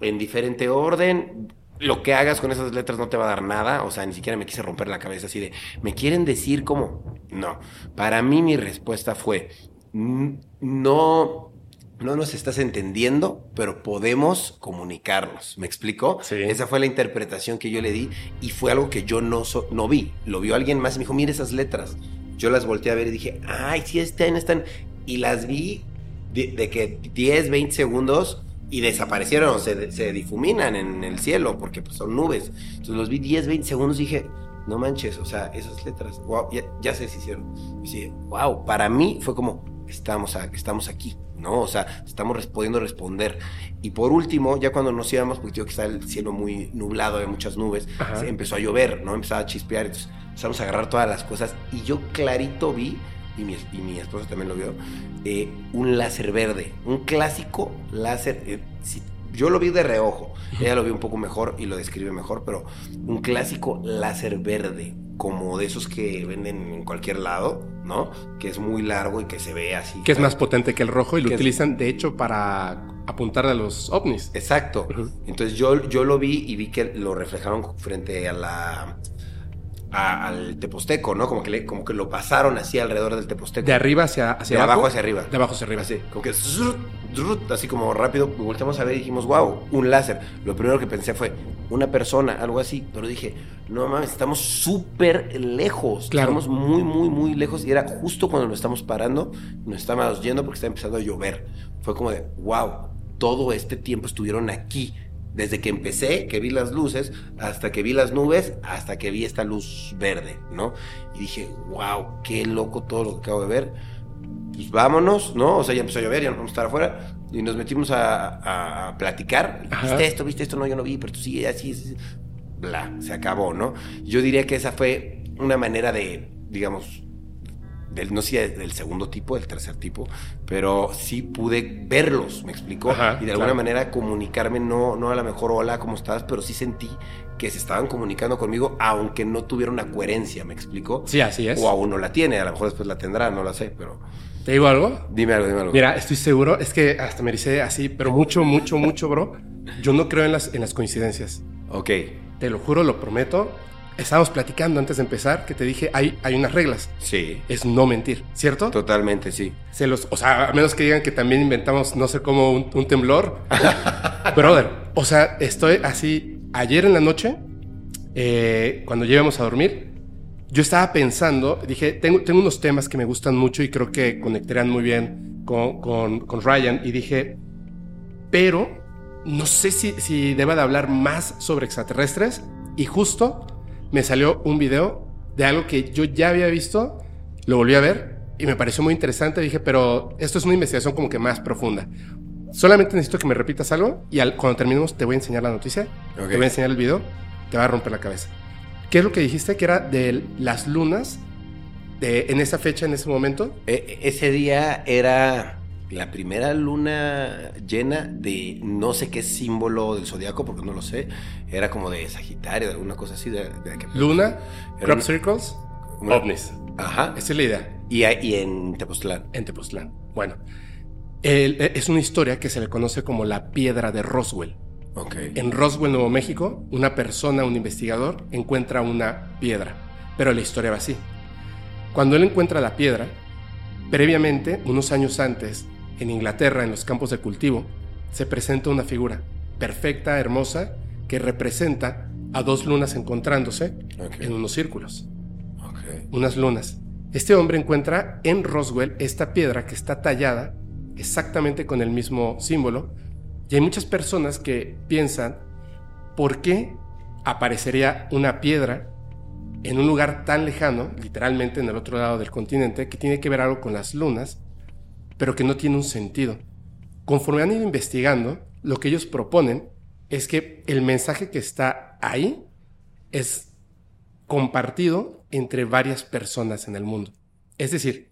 en diferente orden. Lo que hagas con esas letras no te va a dar nada. O sea, ni siquiera me quise romper la cabeza así de, ¿me quieren decir cómo? No. Para mí mi respuesta fue, no, no nos estás entendiendo, pero podemos comunicarnos. ¿Me explico? Esa fue la interpretación que yo le di y fue algo que yo no, no vi. Lo vio alguien más y me dijo, mire esas letras. Yo las volteé a ver y dije, ay, sí están, están. Y las vi de, de que 10, 20 segundos y desaparecieron, se, se difuminan en el cielo porque pues, son nubes. Entonces los vi 10, 20 segundos y dije, no manches, o sea, esas letras, wow, ya, se hicieron. Y dije, wow, para mí fue como, estamos, estamos aquí, ¿no? O sea, estamos pudiendo responder. Y por último, ya cuando nos íbamos, porque digo que está el cielo muy nublado, hay muchas nubes, empezó a llover, ¿no? Empezaba a chispear, entonces empezamos a agarrar todas las cosas y yo clarito vi y mi, y mi esposa también lo vio, eh, un láser verde, un clásico láser. Eh, yo lo vi de reojo, ella lo vio un poco mejor y lo describe mejor, pero un clásico láser verde, como de esos que venden en cualquier lado, ¿no? Que es muy largo y que se ve así. Que es más potente que el rojo y lo utilizan, de hecho, para apuntar a los ovnis. Exacto. Entonces yo, yo lo vi y vi que lo reflejaron frente a la al Teposteco, ¿no? Como que, le, como que lo pasaron así alrededor del Teposteco. ¿De arriba hacia, hacia de abajo? hacia arriba. De abajo hacia arriba. Así, como que así como rápido, volteamos a ver y dijimos, wow, un láser. Lo primero que pensé fue una persona, algo así, pero dije, no mames, estamos súper lejos. Claro. Estamos muy, muy, muy lejos y era justo cuando nos estamos parando, nos estábamos yendo porque estaba empezando a llover. Fue como de, wow, todo este tiempo estuvieron aquí desde que empecé, que vi las luces, hasta que vi las nubes, hasta que vi esta luz verde, ¿no? Y dije, wow, qué loco todo lo que acabo de ver. Pues vámonos, ¿no? O sea, ya empezó a llover, ya no vamos a estar afuera. Y nos metimos a, platicar. ¿Viste esto? ¿Viste esto? No, yo no vi, pero tú sí, así, así. Bla, se acabó, ¿no? Yo diría que esa fue una manera de, digamos, no sé del segundo tipo, del tercer tipo, pero sí pude verlos, me explicó, y de alguna manera comunicarme, no, no a la mejor hola, ¿cómo estás? Pero sí sentí que se estaban comunicando conmigo, aunque no tuviera una coherencia, ¿me explicó? Sí, así es. O aún no la tiene, a lo mejor después la tendrá, no la sé, pero... ¿Te digo algo? Dime algo, dime algo. Mira, estoy seguro, es que hasta me dice así, pero mucho, mucho, mucho, bro. Yo no creo en las, en las coincidencias. Ok. Te lo juro, lo prometo estábamos platicando antes de empezar que te dije, hay, hay unas reglas. Sí. Es no mentir, ¿cierto? Totalmente, sí. Se los, o sea, a menos que digan que también inventamos, no sé cómo, un, temblor. [laughs] Brother, o sea, estoy así, ayer en la noche, eh, cuando llegamos a dormir, yo estaba pensando, dije, tengo, tengo unos temas que me gustan mucho y creo que conectarán muy bien con, con, con Ryan, y dije, pero no sé si, si deba de hablar más sobre extraterrestres, y justo me salió un video de algo que yo ya había visto, lo volví a ver y me pareció muy interesante. Dije, pero esto es una investigación como que más profunda. Solamente necesito que me repitas algo y cuando terminemos te voy a enseñar la noticia, te voy a enseñar el video, te va a romper la cabeza. ¿Qué es lo que dijiste que era de las lunas de, en esa fecha, en ese momento? E, ese día era la primera luna llena de no sé qué símbolo del zodiaco, porque no lo sé, era como de Sagitario, de alguna cosa así. De, luna, crop circles, ovnis. Ajá. Esa es la idea. Y, y en Tepoztlán. En Tepoztlán. Bueno, e, es una historia que se le conoce como la piedra de Roswell. Okay. En Roswell, Nuevo México, una persona, un investigador, encuentra una piedra. Pero la historia va así. Cuando él encuentra la piedra, previamente, unos años antes, en Inglaterra, en los campos de cultivo, se presenta una figura perfecta, hermosa, que representa a dos lunas encontrándose en unos círculos. Unas lunas. Este hombre encuentra en Roswell esta piedra que está tallada exactamente con el mismo símbolo. Y hay muchas personas que piensan, ¿por qué aparecería una piedra en un lugar tan lejano, literalmente en el otro lado del continente, que tiene que ver algo con las lunas, pero que no tiene un sentido? Conforme han ido investigando, lo que ellos proponen es que el mensaje que está ahí es compartido entre varias personas en el mundo. Es decir,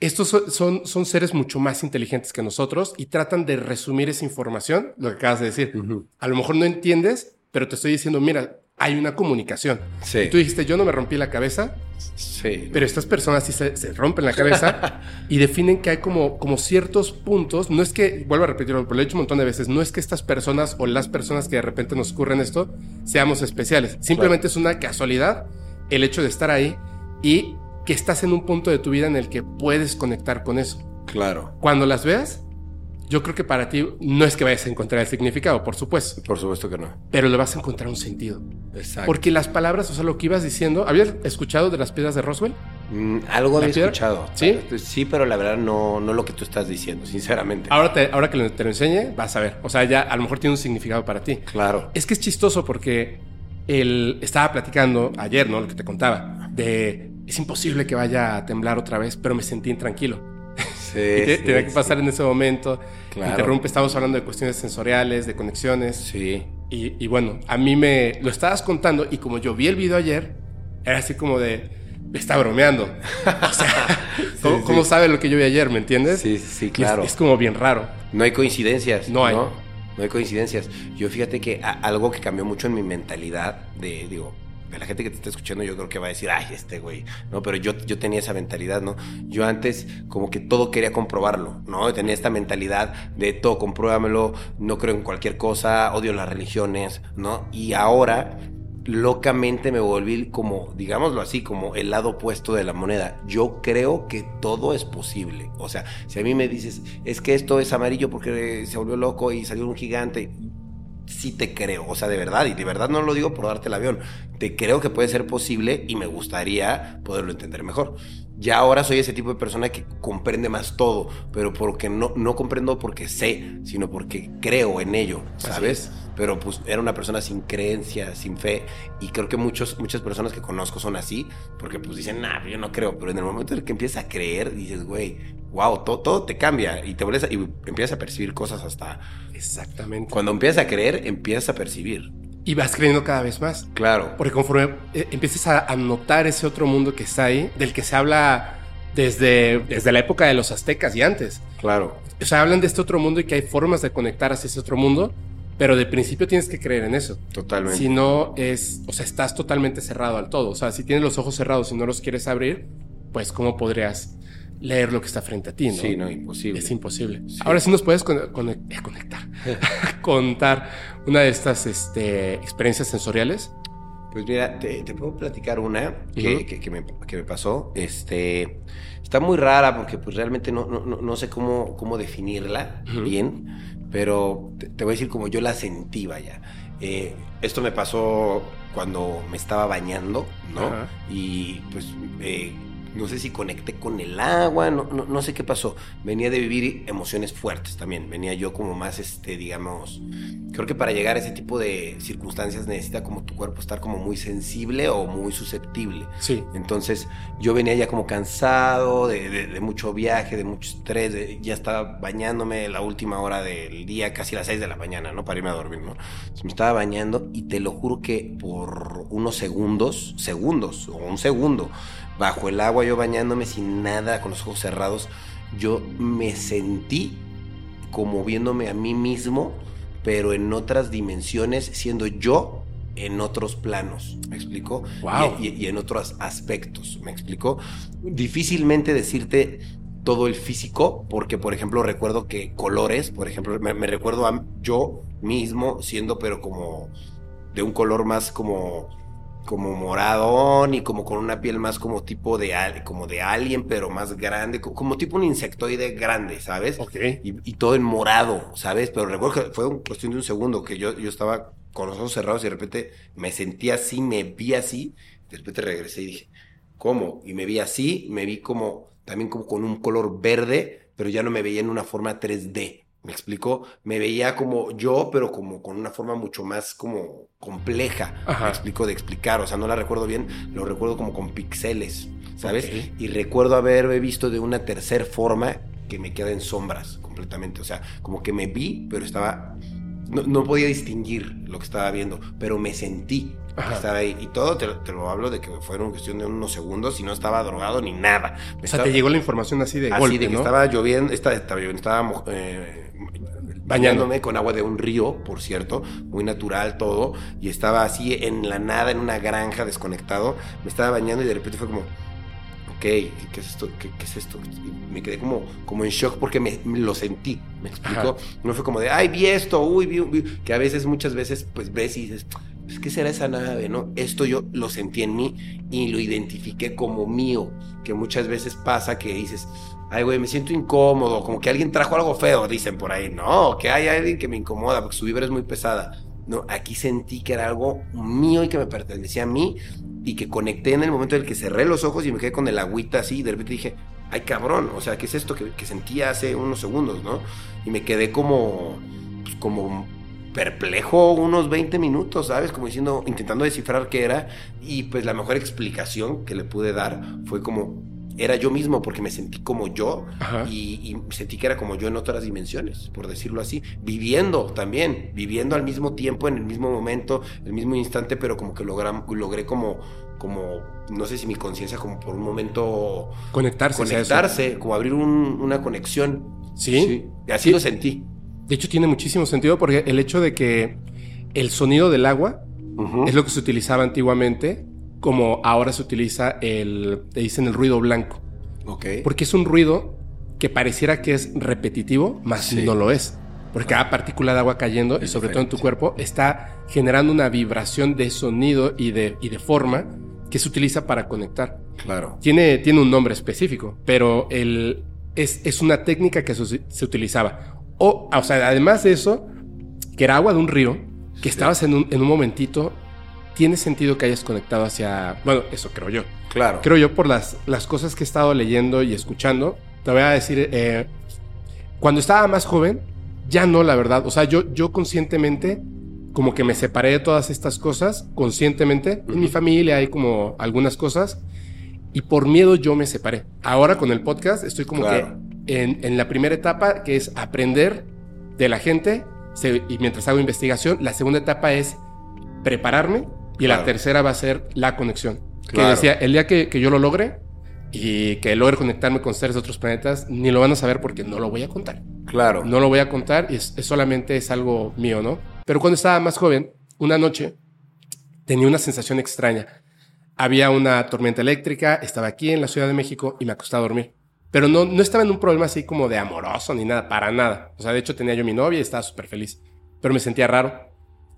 estos son, son, seres mucho más inteligentes que nosotros y tratan de resumir esa información, lo que acabas de decir. A lo mejor no entiendes, pero te estoy diciendo, mira, hay una comunicación. Sí. Y tú dijiste, yo no me rompí la cabeza. Sí. Pero estas personas sí se, rompen la cabeza [laughs] y definen que hay como, como ciertos puntos. No es que, vuelvo a repetirlo, pero lo he dicho un montón de veces, no es que estas personas o las personas que de repente nos ocurren esto seamos especiales. Simplemente es una casualidad el hecho de estar ahí y que estás en un punto de tu vida en el que puedes conectar con eso. Claro. Cuando las veas, yo creo que para ti no es que vayas a encontrar el significado, por supuesto. Por supuesto que no. Pero le vas a encontrar un sentido. Exacto. Porque las palabras, o sea, lo que ibas diciendo, ¿habías escuchado de las piedras de Roswell? Mm, algo había escuchado. ¿Sí? Sí, pero la verdad no, no lo que tú estás diciendo, sinceramente. Ahora, te, ahora que te lo enseñe, vas a ver. O sea, ya a lo mejor tiene un significado para ti. Claro. Es que es chistoso porque él estaba platicando ayer, ¿no? Lo que te contaba, de es imposible que vaya a temblar otra vez, pero me sentí intranquilo. Sí, sí Tenía que pasar en ese momento. Claro. Interrumpe, estamos hablando de cuestiones sensoriales, de conexiones. Sí. Y, y, bueno, a mí me lo estabas contando y como yo vi el video ayer, era así como de, me está bromeando. O sea, [laughs] ¿cómo, sabe lo que yo vi ayer? ¿Me entiendes? Sí, sí, claro. Es, como bien raro. No hay coincidencias. No hay. ¿no? no hay coincidencias. Yo fíjate que algo que cambió mucho en mi mentalidad de, digo, la gente que te está escuchando, yo creo que va a decir, ay, este güey, ¿no? Pero yo, yo tenía esa mentalidad, ¿no? Yo antes como que todo quería comprobarlo, ¿no? Tenía esta mentalidad de todo, compruébamelo, no creo en cualquier cosa, odio las religiones, ¿no? Y ahora locamente me volví como, digámoslo así, como el lado opuesto de la moneda. Yo creo que todo es posible. O sea, si a mí me dices, es que esto es amarillo porque se volvió loco y salió un gigante, sí te creo, o sea, de verdad, y de verdad no lo digo por darte el avión, te creo que puede ser posible y me gustaría poderlo entender mejor. Ya ahora soy ese tipo de persona que comprende más todo, pero porque no, no comprendo porque sé, sino porque creo en ello, ¿sabes? Pero pues era una persona sin creencia, sin fe, y creo que muchos, muchas personas que conozco son así, porque pues dicen, nah, yo no creo, pero en el momento en el que empiezas a creer, dices, güey, wow, todo, todo te cambia y te vuelves y empiezas a percibir cosas hasta... Exactamente. Cuando empiezas a creer, empiezas a percibir. Y vas creyendo cada vez más. Claro. Porque conforme eh, empiezas a, notar ese otro mundo que está ahí, del que se habla desde, desde la época de los aztecas y antes. Claro. O sea, hablan de este otro mundo y que hay formas de conectar hacia ese otro mundo, pero de principio tienes que creer en eso. Totalmente. Si no es, o sea, estás totalmente cerrado al todo. O sea, si tienes los ojos cerrados y no los quieres abrir, pues ¿cómo podrías leer lo que está frente a ti, ¿no? Sí, no, imposible. Es imposible. Ahora sí nos puedes eh, conectar, [laughs] contar una de estas este, experiencias sensoriales. Pues mira, te, puedo platicar una que, que, me, que, me, pasó. Este, está muy rara porque pues realmente no, no, no sé cómo, cómo definirla bien, pero te, voy a decir como yo la sentí, vaya. Eh, esto me pasó cuando me estaba bañando, ¿no? Y pues eh, no sé si conecté con el agua, no, no, sé qué pasó. Venía de vivir emociones fuertes también, venía yo como más, este, digamos, creo que para llegar a ese tipo de circunstancias necesita como tu cuerpo estar como muy sensible o muy susceptible. Sí. Entonces yo venía ya como cansado de, mucho viaje, de mucho estrés, ya estaba bañándome la última hora del día, casi las 6 de la mañana, ¿no? Para irme a dormir, ¿no? me estaba bañando y te lo juro que por unos segundos, segundos o un segundo, bajo el agua, yo bañándome sin nada, con los ojos cerrados, yo me sentí como viéndome a mí mismo, pero en otras dimensiones, siendo yo en otros planos, ¿me explicó? Wow. Y, en otros aspectos, ¿me explicó? Difícilmente decirte todo el físico, porque por ejemplo recuerdo que colores, por ejemplo, me, me recuerdo a yo mismo siendo pero como de un color más como como moradón y como con una piel más como tipo de como de alien, pero más grande, como tipo un insectoide grande, ¿sabes? Ok. Y, todo en morado, ¿sabes? Pero recuerdo que fue cuestión de un segundo que yo, yo estaba con los ojos cerrados y de repente me sentí así, me vi así, de repente regresé y dije, ¿cómo? Y me vi así, me vi como también como con un color verde, pero ya no me veía en una forma 3D. ¿Me explico? Me veía como yo, pero como con una forma mucho más como compleja. ¿Me explico? De explicar. O sea, no la recuerdo bien, lo recuerdo como con píxeles, ¿sabes? Y recuerdo haberme visto de una tercera forma que me queda en sombras completamente. O sea, como que me vi, pero estaba. No, podía distinguir lo que estaba viendo, pero me sentí que estaba ahí. Y todo te, lo hablo de que fueron cuestión de unos segundos y no estaba drogado ni nada. o sea, te llegó la información así de así de que estaba lloviendo, estaba, estaba, estaba eh, bañándome con agua de un río, por cierto, muy natural todo, y estaba así en la nada, en una granja, desconectado. Me estaba bañando y de repente fue como ok, ¿qué, es esto? ¿Qué, es esto? me quedé como, como en shock porque me, lo sentí, ¿me explico? No fue como de, ay, vi esto, uy, vi, que a veces, muchas veces, pues ves y dices, pues, ¿qué será esa nave, no? Esto yo lo sentí en mí y lo identifiqué como mío, que muchas veces pasa que dices, ay, güey, me siento incómodo, como que alguien trajo algo feo, dicen por ahí, no, que hay alguien que me incomoda porque su vibra es muy pesada. No, aquí sentí que era algo mío y que me pertenecía a mí y que conecté en el momento en el que cerré los ojos y me quedé con el agüita así y de repente dije, ay cabrón, o sea, ¿qué es esto que, sentía hace unos segundos, no? Y me quedé como, pues, como perplejo unos 20 minutos, ¿sabes? Como diciendo, intentando descifrar qué era y pues la mejor explicación que le pude dar fue como, era yo mismo porque me sentí como yo y, sentí que era como yo en otras dimensiones, por decirlo así, viviendo también, viviendo al mismo tiempo, en el mismo momento, el mismo instante, pero como que logré como, como no sé si mi conciencia como por un momento... Conectarse. Conectarse, como abrir una conexión. ¿Sí? Y así lo sentí. De hecho tiene muchísimo sentido porque el hecho de que el sonido del agua es lo que se utilizaba antiguamente como ahora se utiliza el, te dicen el ruido blanco. Ok. Porque es un ruido que pareciera que es repetitivo, más no lo es. Porque cada partícula de agua cayendo, y sobre todo en tu cuerpo, está generando una vibración de sonido y de, y de forma que se utiliza para conectar. Claro. Tiene, tiene un nombre específico, pero el, es, es una técnica que se, se, utilizaba. O, o sea, además de eso, que era agua de un río, que estabas en un, en un momentito tiene sentido que hayas conectado hacia... Bueno, eso creo yo. Claro. Creo yo por las, las cosas que he estado leyendo y escuchando. Te voy a decir, eh, cuando estaba más joven, ya no, la verdad. O sea, yo, yo conscientemente como que me separé de todas estas cosas, conscientemente. En mi familia hay como algunas cosas. Y por miedo yo me separé. Ahora con el podcast estoy como que en, en, la primera etapa, que es aprender de la gente, y mientras hago investigación, la segunda etapa es prepararme y la tercera va a ser la conexión. Que decía, el día que, yo lo logre y que logre conectarme con seres de otros planetas, ni lo van a saber porque no lo voy a contar. Claro. No lo voy a contar y es, solamente es algo mío, ¿no? Pero cuando estaba más joven, una noche tenía una sensación extraña. Había una tormenta eléctrica, estaba aquí en la Ciudad de México y me acosté a dormir. Pero no, no estaba en un problema así como de amoroso ni nada, para nada. O sea, de hecho tenía yo mi novia y estaba súper feliz. Pero me sentía raro.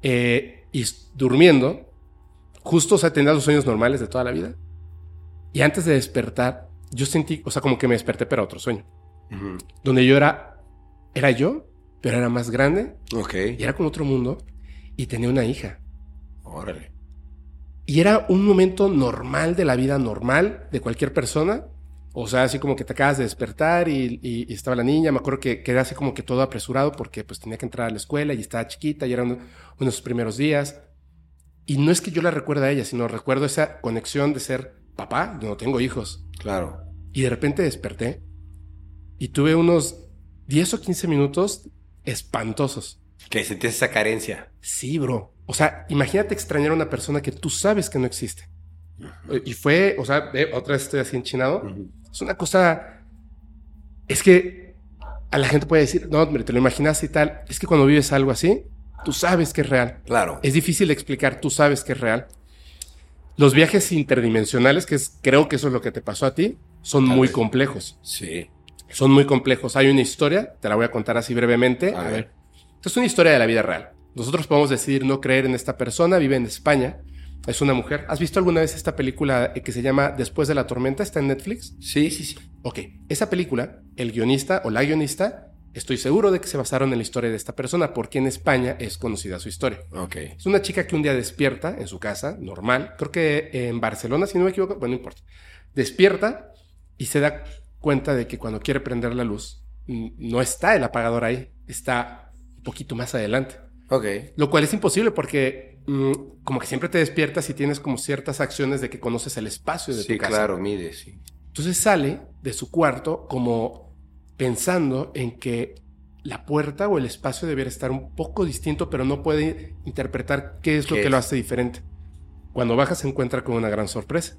Eh, y durmiendo, justo, o sea, tenía los sueños normales de toda la vida. Y antes de despertar, yo sentí, o sea, como que me desperté, pero otro sueño. Donde yo era, era yo, pero era más grande. Ok. Y era como otro mundo. Y tenía una hija. Órale. Y era un momento normal de la vida normal de cualquier persona. O sea, así como que te acabas de despertar y, estaba la niña. Me acuerdo que quedé así como que todo apresurado porque pues tenía que entrar a la escuela y estaba chiquita y eran unos primeros días. Y no es que yo la recuerde a ella, sino recuerdo esa conexión de ser papá, no tengo hijos. Claro. Y de repente desperté y tuve unos 10 o 15 minutos espantosos. Que sentías esa carencia. Sí, bro. O sea, imagínate extrañar a una persona que tú sabes que no existe. Y fue, o sea, otra vez estoy así enchinado. Es una cosa. Es que a la gente puede decir, no, hombre, te lo imaginas y tal. Es que cuando vives algo así, tú sabes que es real. Claro. Es difícil de explicar, tú sabes que es real. Los viajes interdimensionales, que es, creo que eso es lo que te pasó a ti, son muy complejos. Sí. Son muy complejos. Hay una historia, te la voy a contar así brevemente. A, ver. Esto es una historia de la vida real. Nosotros podemos decidir no creer en esta persona, vive en España, es una mujer. ¿Has visto alguna vez esta película que se llama Después de la tormenta? ¿Está en Netflix? Sí, sí, sí. Ok, esa película, el guionista o la guionista Estoy seguro de que se basaron en la historia de esta persona porque en España es conocida su historia. Okay. Es una chica que un día despierta en su casa, normal, creo que en Barcelona, si no me equivoco, bueno, no importa. Despierta y se da cuenta de que cuando quiere prender la luz, no está el apagador ahí, está un poquito más adelante. Ok. Lo cual es imposible porque mm, como que siempre te despiertas y tienes como ciertas acciones de que conoces el espacio de sí, tu casa. claro, mide, sí. Entonces sale de su cuarto como pensando en que la puerta o el espacio debiera estar un poco distinto, pero no puede interpretar qué es lo ¿Qué que lo hace diferente. Cuando baja se encuentra con una gran sorpresa.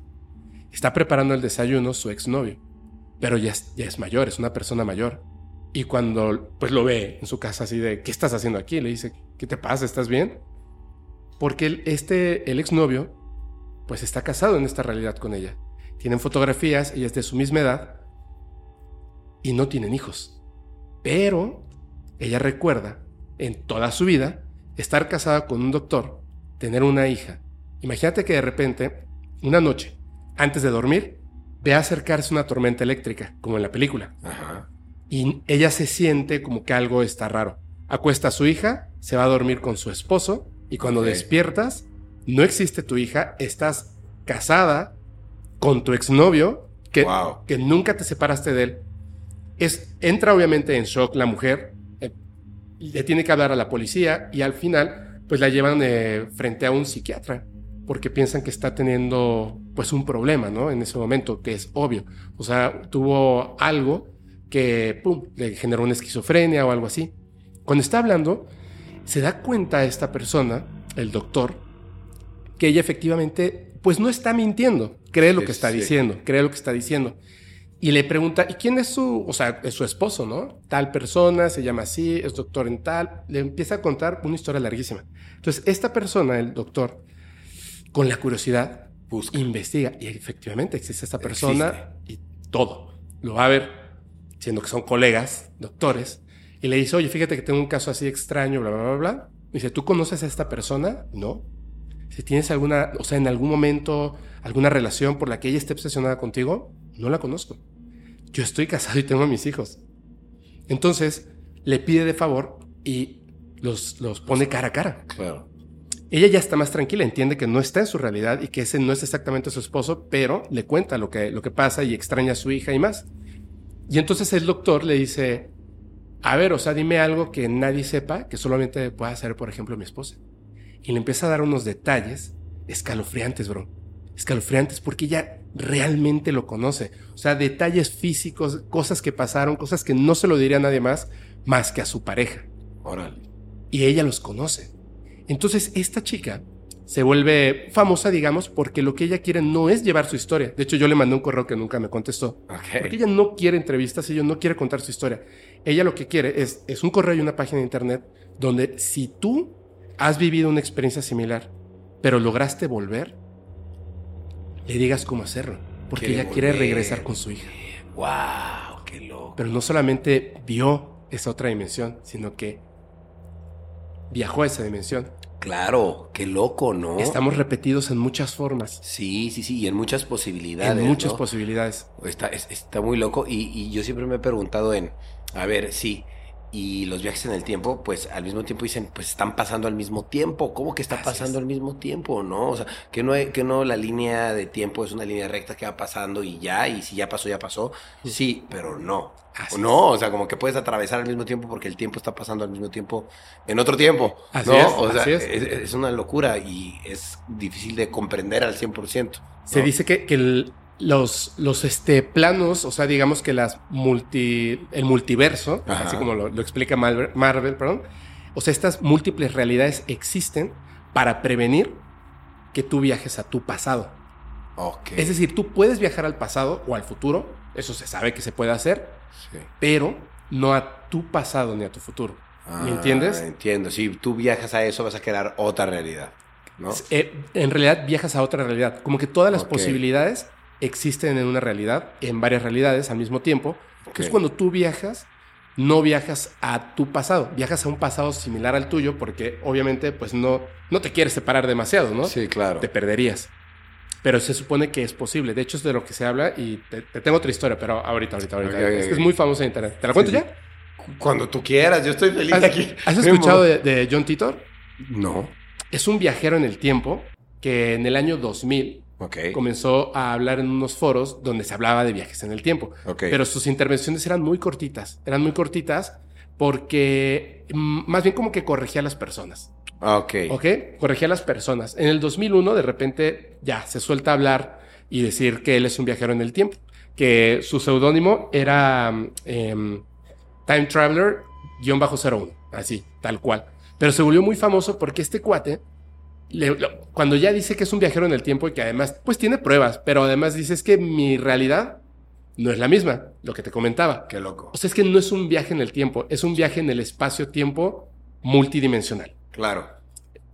Está preparando el desayuno su exnovio, pero ya es, ya es mayor, es una persona mayor. Y cuando pues lo ve en su casa así de, ¿qué estás haciendo aquí? Le dice, ¿qué te pasa? ¿Estás bien? Porque el, este, el exnovio, pues está casado en esta realidad con ella. Tienen fotografías, ella es de su misma edad y no tienen hijos. Pero ella recuerda en toda su vida estar casada con un doctor, tener una hija. Imagínate que de repente, una noche, antes de dormir, ve acercarse una tormenta eléctrica, como en la película. Ajá. Y ella se siente como que algo está raro. Acuesta a su hija, se va a dormir con su esposo y cuando despiertas, no existe tu hija, estás casada con tu exnovio que, Wow. que nunca te separaste de él. Es, entra obviamente en shock la mujer, eh, le tiene que hablar a la policía y al final pues la llevan eh, frente a un psiquiatra porque piensan que está teniendo pues un problema, ¿no? En ese momento, que es obvio. O sea, tuvo algo que pum, le generó una esquizofrenia o algo así. Cuando está hablando, se da cuenta esta persona, el doctor, que ella efectivamente pues no está mintiendo, cree lo que está diciendo, cree lo que está diciendo. Y le pregunta, ¿y quién es su, o sea, es su esposo, ¿no? Tal persona, se llama así, es doctor en tal. Le empieza a contar una historia larguísima. Entonces, esta persona, el doctor, con la curiosidad, Busca. investiga. Y efectivamente existe esta persona y todo. Lo va a ver, siendo que son colegas, doctores. Y le dice, oye, fíjate que tengo un caso así extraño, bla, bla, bla, bla. Dice, ¿tú conoces a esta persona? No. Si tienes alguna, o sea, en algún momento, alguna relación por la que ella esté obsesionada contigo, no la conozco. Yo estoy casado y tengo a mis hijos. Entonces, le pide de favor y los, los pone cara a cara. Claro. Ella ya está más tranquila, entiende que no está en su realidad y que ese no es exactamente su esposo, pero le cuenta lo que, lo que pasa y extraña a su hija y más. Y entonces el doctor le dice, a ver, o sea, dime algo que nadie sepa, que solamente pueda hacer, por ejemplo, mi esposa. Y le empieza a dar unos detalles escalofriantes, bro. Escalofriantes porque ella realmente lo conoce. O sea, detalles físicos, cosas que pasaron, cosas que no se lo diría a nadie más, más que a su pareja Órale. y ella los conoce. Entonces esta chica se vuelve famosa, digamos, porque lo que ella quiere no es llevar su historia. De hecho, yo le mandé un correo que nunca me contestó. Porque ella no quiere entrevistas, ella no quiere contar su historia. Ella lo que quiere es, es un correo y una página de internet donde si tú has vivido una experiencia similar, pero lograste volver, le digas cómo hacerlo. Porque Quiere ella quiere volver. regresar con su hija. Wow, qué loco. Pero no solamente vio esa otra dimensión, sino que viajó a esa dimensión. Claro, qué loco, ¿no? Estamos repetidos en muchas formas, Sí, sí, sí, y en muchas posibilidades. en muchas ¿no? posibilidades. Está, es- está muy loco y, y yo siempre me he preguntado en, a ver, sí, y los viajes en el tiempo, pues al mismo tiempo dicen, pues están pasando al mismo tiempo. ¿Cómo que está Así pasando es. al mismo tiempo? ¿No? O sea, que no, que no la línea de tiempo es una línea recta que va pasando y ya, y si ya pasó, ya pasó. Sí, pero no. Así no, o sea, como que puedes atravesar al mismo tiempo porque el tiempo está pasando al mismo tiempo en otro tiempo. Así ¿no? es, o sea, así es. es, una locura y es difícil de comprender al 100%. Se ¿no? dice que, que el- los, los este, planos, o sea, digamos que las multi, el multiverso, Ajá. así como lo, lo explica Marvel, Marvel, perdón, o sea, estas múltiples realidades existen para prevenir que tú viajes a tu pasado. Ok. Es decir, tú puedes viajar al pasado o al futuro, eso se sabe que se puede hacer, Sí. pero no a tu pasado ni a tu futuro. ¿Me Ah, entiendes? Entiendo. Si tú viajas a eso, vas a crear otra realidad. ¿no? Eh, en realidad viajas a otra realidad. Como que todas las posibilidades existen en una realidad, en varias realidades al mismo tiempo. Entonces Ok. cuando tú viajas, no viajas a tu pasado, viajas a un pasado similar al tuyo porque obviamente pues no, no te quieres separar demasiado, ¿no? Sí, claro. Te perderías. Pero se supone que es posible. De hecho es de lo que se habla y te, te tengo otra historia, pero ahorita, ahorita, ahorita. Ok, ok, es, es muy famosa en internet. ¿Te la cuento Sí, ya? Cuando tú quieras, yo estoy feliz ¿Has, aquí. has escuchado de, de John Titor? No. Es un viajero en el tiempo que en el año 2000 comenzó a hablar en unos foros donde se hablaba de viajes en el tiempo. Pero sus intervenciones eran muy cortitas, eran muy cortitas porque mm, más bien como que corregía a las personas. Ah, ok. Ok, corregía a las personas. En el 2001 de repente ya se suelta a hablar y decir que él es un viajero en el tiempo, que su seudónimo era em, Time Traveler-01, así, tal cual. Pero se volvió muy famoso porque este cuate, cuando ya dice que es un viajero en el tiempo y que además, pues tiene pruebas, pero además dice es que mi realidad no es la misma, lo que te comentaba. Qué loco. O sea, es que no es un viaje en el tiempo, es un viaje en el espacio-tiempo multidimensional. Claro.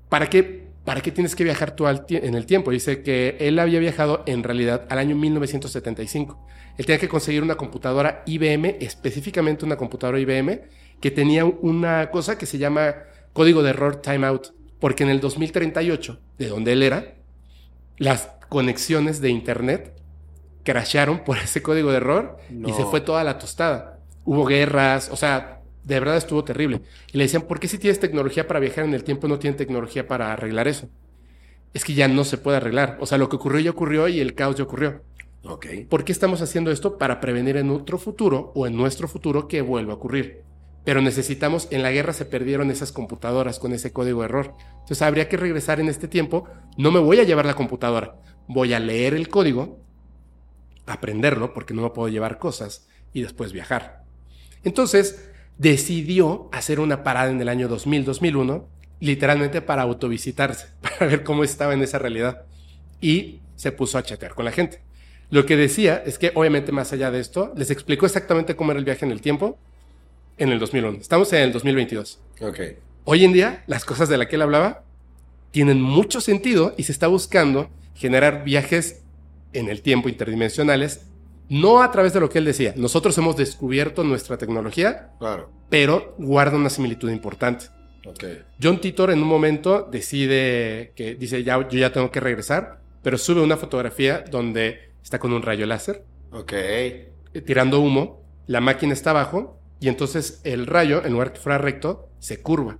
¿Para qué, para qué tienes que viajar tú en el tiempo? Dice que él había viajado en realidad al año 1975. Él tenía que conseguir una computadora IBM, específicamente una computadora IBM, que tenía una cosa que se llama código de error timeout, porque en el 2038, de donde él era, las conexiones de Internet crasharon por [laughs] ese código de error y se fue toda la tostada. Hubo guerras, o sea, de verdad estuvo terrible. Y le decían, ¿por qué si tienes tecnología para viajar en el tiempo no tienes tecnología para arreglar eso? Es que ya no se puede arreglar. O sea, lo que ocurrió ya ocurrió y el caos ya ocurrió. Ok. ¿Por qué estamos haciendo esto? Para prevenir en otro futuro o en nuestro futuro que vuelva a ocurrir pero necesitamos, en la guerra se perdieron esas computadoras con ese código error. Entonces habría que regresar en este tiempo, no me voy a llevar la computadora, voy a leer el código, aprenderlo, porque no me puedo llevar cosas, y después viajar. Entonces decidió hacer una parada en el año 2000-2001, literalmente para autovisitarse, [laughs] para ver cómo estaba en esa realidad. Y se puso a chatear con la gente. Lo que decía es que, obviamente, más allá de esto, les explicó exactamente cómo era el viaje en el tiempo, en el 2001. Estamos en el 2022. Ok. Hoy en día, las cosas de las que él hablaba tienen mucho sentido y se está buscando generar viajes en el tiempo interdimensionales, no a través de lo que él decía. Nosotros hemos descubierto nuestra tecnología, claro. pero guarda una similitud importante. Okay. John Titor en un momento decide que dice, ya, yo ya tengo que regresar, pero sube una fotografía donde está con un rayo láser. Ok. Tirando humo, la máquina está abajo y entonces el rayo, en lugar que fuera recto, se curva.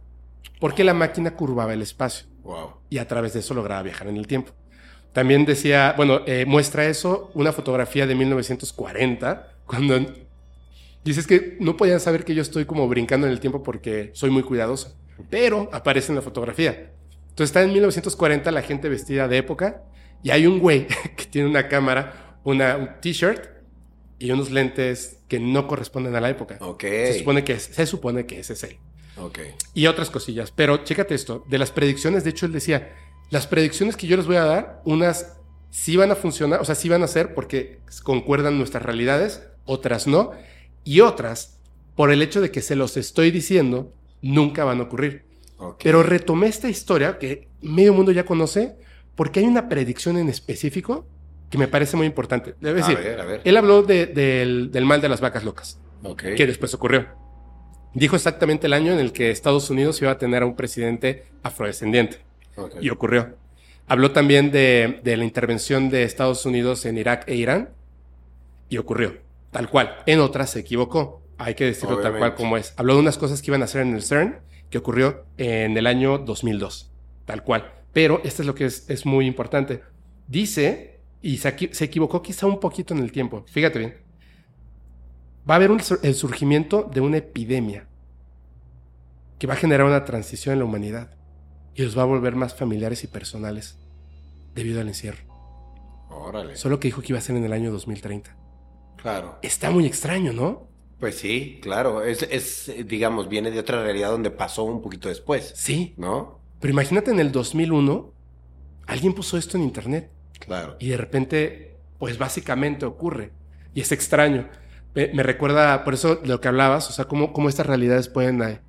Porque la máquina curvaba el espacio. Wow. Y a través de eso lograba viajar en el tiempo. También decía, bueno, eh, muestra eso una fotografía de 1940, cuando dices que no podían saber que yo estoy como brincando en el tiempo porque soy muy cuidadoso. Pero aparece en la fotografía. Entonces está en 1940 la gente vestida de época y hay un güey [laughs] que tiene una cámara, una, un t-shirt y unos lentes que no corresponden a la época. Ok. Se supone que, es, se supone que ese es él. Ok. Y otras cosillas. Pero chécate esto. De las predicciones, de hecho, él decía, las predicciones que yo les voy a dar, unas sí van a funcionar, o sea, sí van a ser porque concuerdan nuestras realidades, otras no. Y otras, por el hecho de que se los estoy diciendo, nunca van a ocurrir. Okay. Pero retomé esta historia que medio mundo ya conoce porque hay una predicción en específico que me parece muy importante. Debe decir, a ver, a ver. él habló de, del, del, mal de las vacas locas, okay. que después ocurrió. Dijo exactamente el año en el que Estados Unidos iba a tener a un presidente afrodescendiente. Okay. Y ocurrió. Habló también de, de, la intervención de Estados Unidos en Irak e Irán. Y ocurrió. Tal cual. En otras se equivocó. Hay que decirlo Obviamente. tal cual como es. Habló de unas cosas que iban a hacer en el CERN, que ocurrió en el año 2002. Tal cual. Pero esto es lo que es, es muy importante. Dice y se, se, equivocó quizá un poquito en el tiempo. Fíjate bien. Va a haber un, el surgimiento de una epidemia que va a generar una transición en la humanidad y los va a volver más familiares y personales debido al encierro. Órale. Solo que dijo que iba a ser en el año 2030. Claro. Está muy extraño, ¿no? Pues sí, claro. Es, es, digamos, viene de otra realidad donde pasó un poquito después. Sí. ¿No? Pero imagínate en el 2001, alguien puso esto en internet. Claro. Y de repente, pues básicamente ocurre. Y es extraño. Me, me recuerda, por eso lo que hablabas, o sea, cómo, cómo estas realidades pueden eh,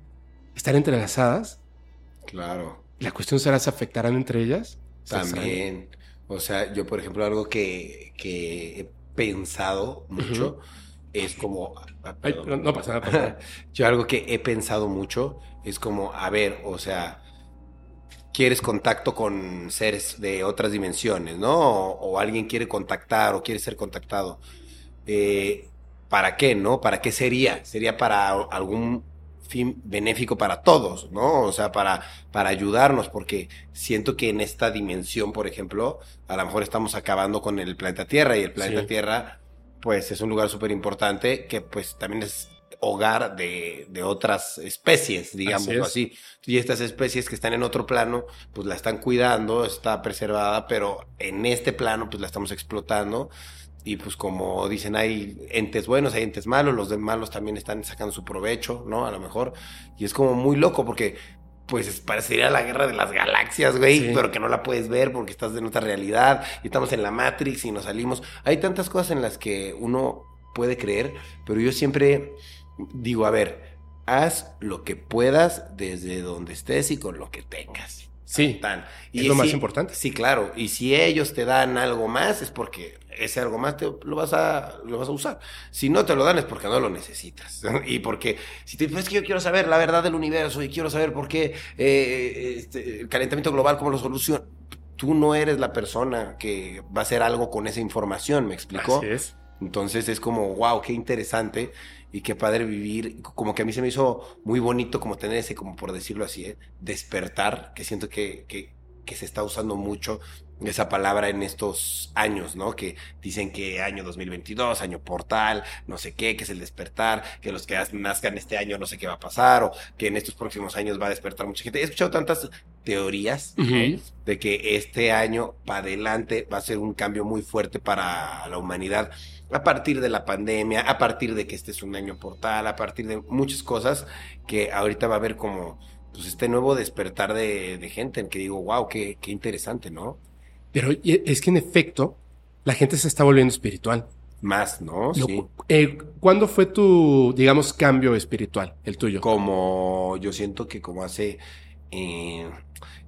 estar entrelazadas. Claro. La cuestión será, ¿se afectarán entre ellas? También. O sea, yo, por ejemplo, algo que, que he pensado mucho uh -huh. es como... Ay, no, no pasa nada. Pasa nada. [laughs] yo algo que he pensado mucho es como, a ver, o sea quieres contacto con seres de otras dimensiones, ¿no? O, o alguien quiere contactar o quiere ser contactado. Eh, ¿Para qué, no? ¿Para qué sería? ¿Sería para algún fin benéfico para todos, ¿no? O sea, para, para ayudarnos, porque siento que en esta dimensión, por ejemplo, a lo mejor estamos acabando con el planeta Tierra y el planeta Tierra, pues es un lugar súper importante que pues también es hogar de, de otras especies, digamos así, Y estas especies que están en otro plano, pues la están cuidando, está preservada, pero en este plano, pues la estamos explotando. Y pues como dicen, hay entes buenos, hay entes malos, los de malos también están sacando su provecho, ¿no? A lo mejor. Y es como muy loco porque pues parecería la guerra de las galaxias, güey, pero que no la puedes ver porque estás en otra realidad y estamos en la Matrix y nos salimos. Hay tantas cosas en las que uno puede creer, pero yo siempre digo, a ver, haz lo que puedas desde donde estés y con lo que tengas. Sí. Y es lo más importante. Sí, claro. Y si ellos te dan algo más, es porque ese algo más te, lo, vas a, lo vas a usar. Si no te lo dan, es porque no lo necesitas. [laughs] y porque si te dices, es que yo quiero saber la verdad del universo y quiero saber por qué eh, este, el calentamiento global, cómo lo soluciona. Tú no eres la persona que va a hacer algo con esa información, ¿me explicó? Así es. Entonces es como, wow, qué interesante y qué padre vivir. Como que a mí se me hizo muy bonito como tener ese, como por decirlo así, ¿eh? despertar, que siento que, que, que se está usando mucho esa palabra en estos años, ¿no? Que dicen que año 2022, año portal, no sé qué, que es el despertar, que los que nazcan este año no sé qué va a pasar, o que en estos próximos años va a despertar mucha gente. He escuchado tantas teorías de que este año para adelante va a ser un cambio muy fuerte para la humanidad a partir de la pandemia, a partir de que este es un año portal, a partir de muchas cosas que ahorita va a haber como pues este nuevo despertar de, gente en que digo, wow, qué, qué interesante, ¿no? Pero es que en efecto, la gente se está volviendo espiritual. Más, ¿no? sí. Eh, ¿Cuándo fue tu, digamos, cambio espiritual, el tuyo? Como yo siento que como hace... Eh,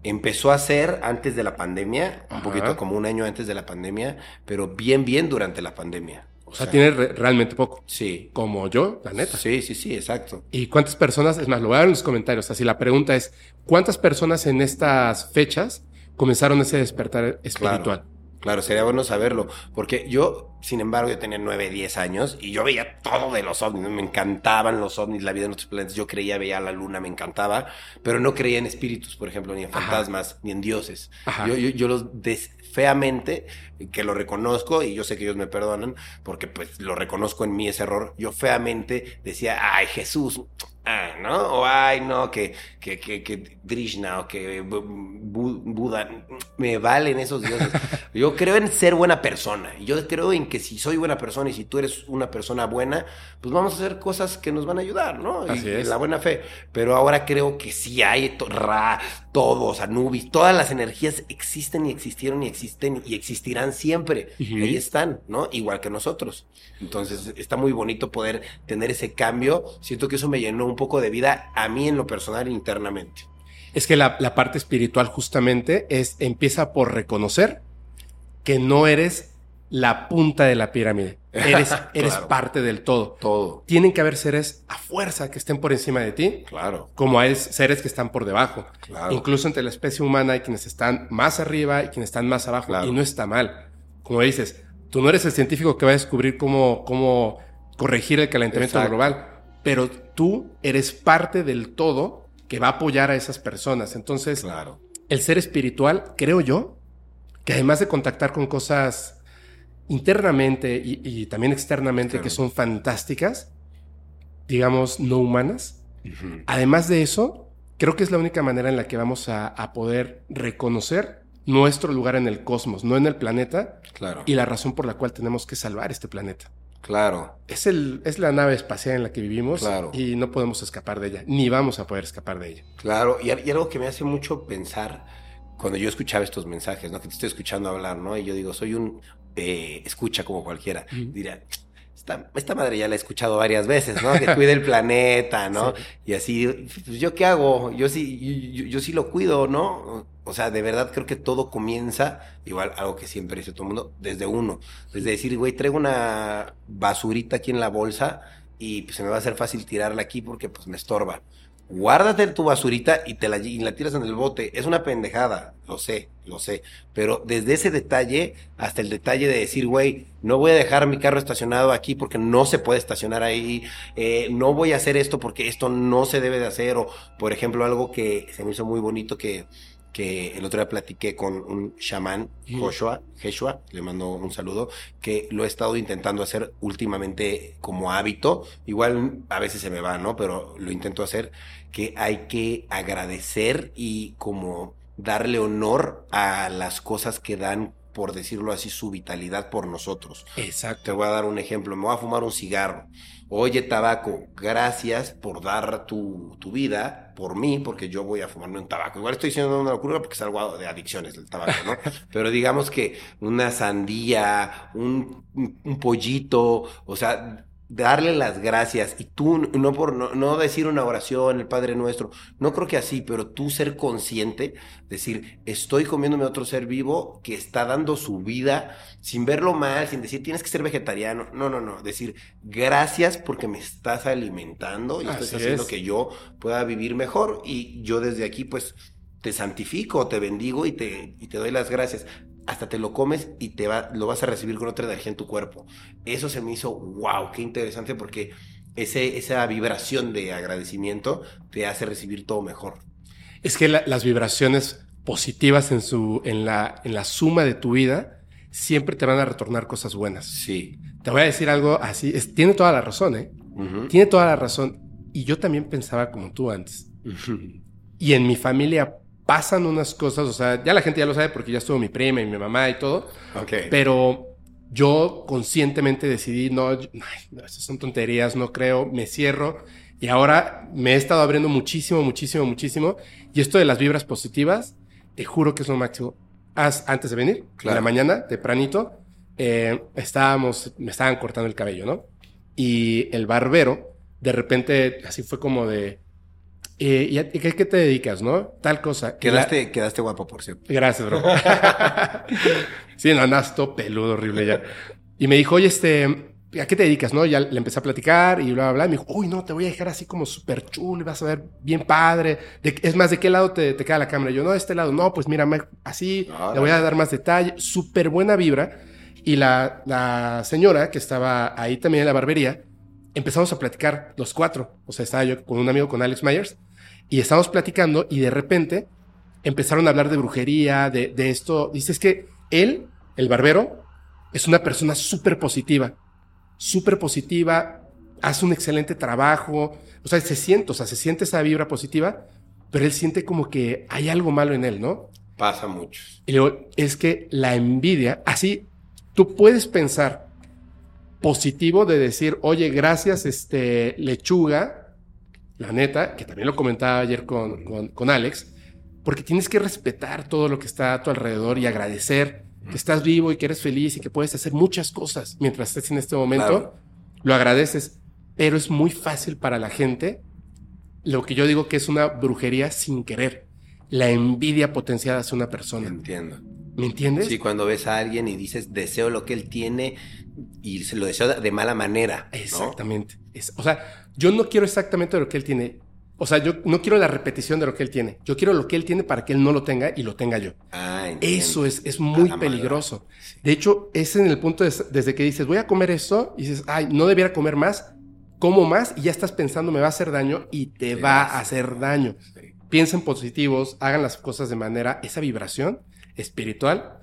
empezó a ser antes de la pandemia, un poquito como un año antes de la pandemia, pero bien, bien durante la pandemia. O, sea, tiene realmente poco. Sí. Como yo, la neta. Sí, sí, sí, exacto. ¿Y cuántas personas? Es más, lo voy a dar en los comentarios. Así la pregunta es, ¿cuántas personas en estas fechas comenzaron ese despertar espiritual? Claro, sería bueno saberlo, porque yo, sin embargo, yo tenía 9, 10 años y yo veía todo de los ovnis, me encantaban los ovnis, la vida en otros planetas, yo creía, veía la luna, me encantaba, pero no creía en espíritus, por ejemplo, ni en fantasmas, ni en dioses. Yo, yo, yo, los des feamente, que lo reconozco y yo sé que ellos me perdonan, porque pues lo reconozco en mí ese error, yo feamente decía, ay Jesús, ah, ¿no? O ay, no, que, que, que, que Drishna o que Buda, me valen esos dioses. [laughs] Yo creo en ser buena persona. Yo creo en que si soy buena persona y si tú eres una persona buena, pues vamos a hacer cosas que nos van a ayudar, ¿no? Así es. La buena fe. Pero ahora creo que sí hay Ra, todos, Anubis, todas las energías existen y existieron y existen y existirán siempre. Ahí están, ¿no? Igual que nosotros. Entonces está muy bonito poder tener ese cambio. Siento que eso me llenó un poco de vida a mí en lo personal internamente. Es que la, parte espiritual justamente es, empieza por reconocer que no eres la punta de la pirámide. Eres, [laughs] eres parte del todo. Todo. Tienen que haber seres a fuerza que estén por encima de ti. Claro. Como hay seres que están por debajo. Claro. Incluso entre la especie humana hay quienes están más arriba y quienes están más abajo. Y no está mal. Como dices, tú no eres el científico que va a descubrir cómo, cómo corregir el calentamiento global pero tú eres parte del todo que va a apoyar a esas personas. Entonces, claro. el ser espiritual, creo yo, que además de contactar con cosas internamente y, también externamente que son fantásticas, digamos, no humanas, además de eso, creo que es la única manera en la que vamos a, a poder reconocer nuestro lugar en el cosmos, no en el planeta, claro. y la razón por la cual tenemos que salvar este planeta. Claro. Es, el, es la nave espacial en la que vivimos claro. y no podemos escapar de ella, ni vamos a poder escapar de ella. Claro, y, algo que me hace mucho pensar cuando yo escuchaba estos mensajes, ¿no? Que te estoy escuchando hablar, ¿no? Y yo digo, soy un eh, escucha como cualquiera. Diría, esta, esta, madre ya la he escuchado varias veces, ¿no? Que cuide el planeta, [laughs] ¿no? Y así, pues yo qué hago, yo sí, yo, yo, sí lo cuido, ¿no? O sea, de verdad creo que todo comienza, igual algo que siempre dice todo el mundo, desde uno. Desde decir, güey, traigo una basurita aquí en la bolsa y pues se me va a hacer fácil tirarla aquí porque pues me estorba. Guárdate tu basurita y te la, y la tiras en el bote. Es una pendejada, lo sé, lo sé. Pero desde ese detalle hasta el detalle de decir, güey, no voy a dejar mi carro estacionado aquí porque no se puede estacionar ahí, eh, no voy a hacer esto porque esto no se debe de hacer, o por ejemplo algo que se me hizo muy bonito que que el otro día platiqué con un chamán, Joshua, Joshua, le mando un saludo, que lo he estado intentando hacer últimamente como hábito. Igual a veces se me va, ¿no? Pero lo intento hacer, que hay que agradecer y como darle honor a las cosas que dan por decirlo así, su vitalidad por nosotros. Exacto. Te voy a dar un ejemplo. Me voy a fumar un cigarro. Oye, tabaco, gracias por dar tu, tu vida por mí, porque yo voy a fumarme un tabaco. Igual estoy diciendo una locura porque es algo de adicciones el tabaco, ¿no? [laughs] Pero digamos que una sandía, un, un pollito, o sea, darle las gracias y tú no por no, decir una oración el Padre Nuestro no creo que así pero tú ser consciente decir estoy comiéndome otro ser vivo que está dando su vida sin verlo mal sin decir tienes que ser vegetariano no no no decir gracias porque me estás alimentando y estás haciendo que yo pueda vivir mejor y yo desde aquí pues te santifico, te bendigo y te, y te doy las gracias hasta te lo comes y te va, lo vas a recibir con otra energía en tu cuerpo. Eso se me hizo, wow, qué interesante porque ese, esa vibración de agradecimiento te hace recibir todo mejor. Es que las vibraciones positivas en, su, en, la, en la suma de tu vida siempre te van a retornar cosas buenas. Sí. Te voy a decir algo así, tiene toda la razón, ¿eh? Tiene toda la razón. Y yo también pensaba como tú antes. Y en mi familia pasan unas cosas, o sea, ya la gente ya lo sabe porque ya estuvo mi prima y mi mamá y todo. Ok. Pero yo conscientemente decidí, no, no, esas son tonterías, no creo, me cierro. Y ahora me he estado abriendo muchísimo, muchísimo, muchísimo. Y esto de las vibras positivas, te juro que es lo máximo. Haz, antes de venir, en la mañana, tempranito, eh, estábamos, me estaban cortando el cabello, ¿no? Y el barbero, de repente, así fue como de, eh, ¿Y a qué, te dedicas, no? Tal cosa. Quedaste, quedaste guapo, por cierto. Gracias, bro. [laughs] sí, no, nasto peludo, horrible ya. Y me dijo, oye, este, ¿a qué te dedicas, no? Ya le empecé a platicar y bla, bla, bla. Y me dijo, uy, no, te voy a dejar así como súper chulo y vas a ver bien padre. es más, ¿de qué lado te, queda la cámara? Y yo, no, de este lado. No, pues mira, así, le voy a dar más detalle. Súper buena vibra. Y la, la señora que estaba ahí también en la barbería, empezamos a platicar los cuatro. O sea, estaba yo con un amigo, con Alex Myers y estábamos platicando y de repente empezaron a hablar de brujería, de, de esto. Dices que él, el barbero, es una persona súper positiva, súper positiva, hace un excelente trabajo, o sea, se siente, o sea, se siente esa vibra positiva, pero él siente como que hay algo malo en él, ¿no? Pasa mucho. Y luego, es que la envidia, así, tú puedes pensar positivo de decir, oye, gracias, este, lechuga, la neta, que también lo comentaba ayer con, con, Alex, porque tienes que respetar todo lo que está a tu alrededor y agradecer que estás vivo y que eres feliz y que puedes hacer muchas cosas mientras estés en este momento. Lo agradeces, pero es muy fácil para la gente lo que yo digo que es una brujería sin querer. La envidia potenciada hacia una persona. Entiendo. ¿Me entiendes? Sí, cuando ves a alguien y dices, deseo lo que él tiene y se lo deseo de mala manera. Exactamente. O sea, yo no quiero exactamente lo que él tiene. O sea, yo no quiero la repetición de lo que él tiene. Yo quiero lo que él tiene para que él no lo tenga y lo tenga yo. Ah, eso es, es muy peligroso. De hecho, es en el punto desde que dices, voy a comer eso, y dices, ay, no debiera comer más, como más, y ya estás pensando, me va a hacer daño, y te va a hacer daño. Piensen positivos, hagan las cosas de manera, esa vibración espiritual.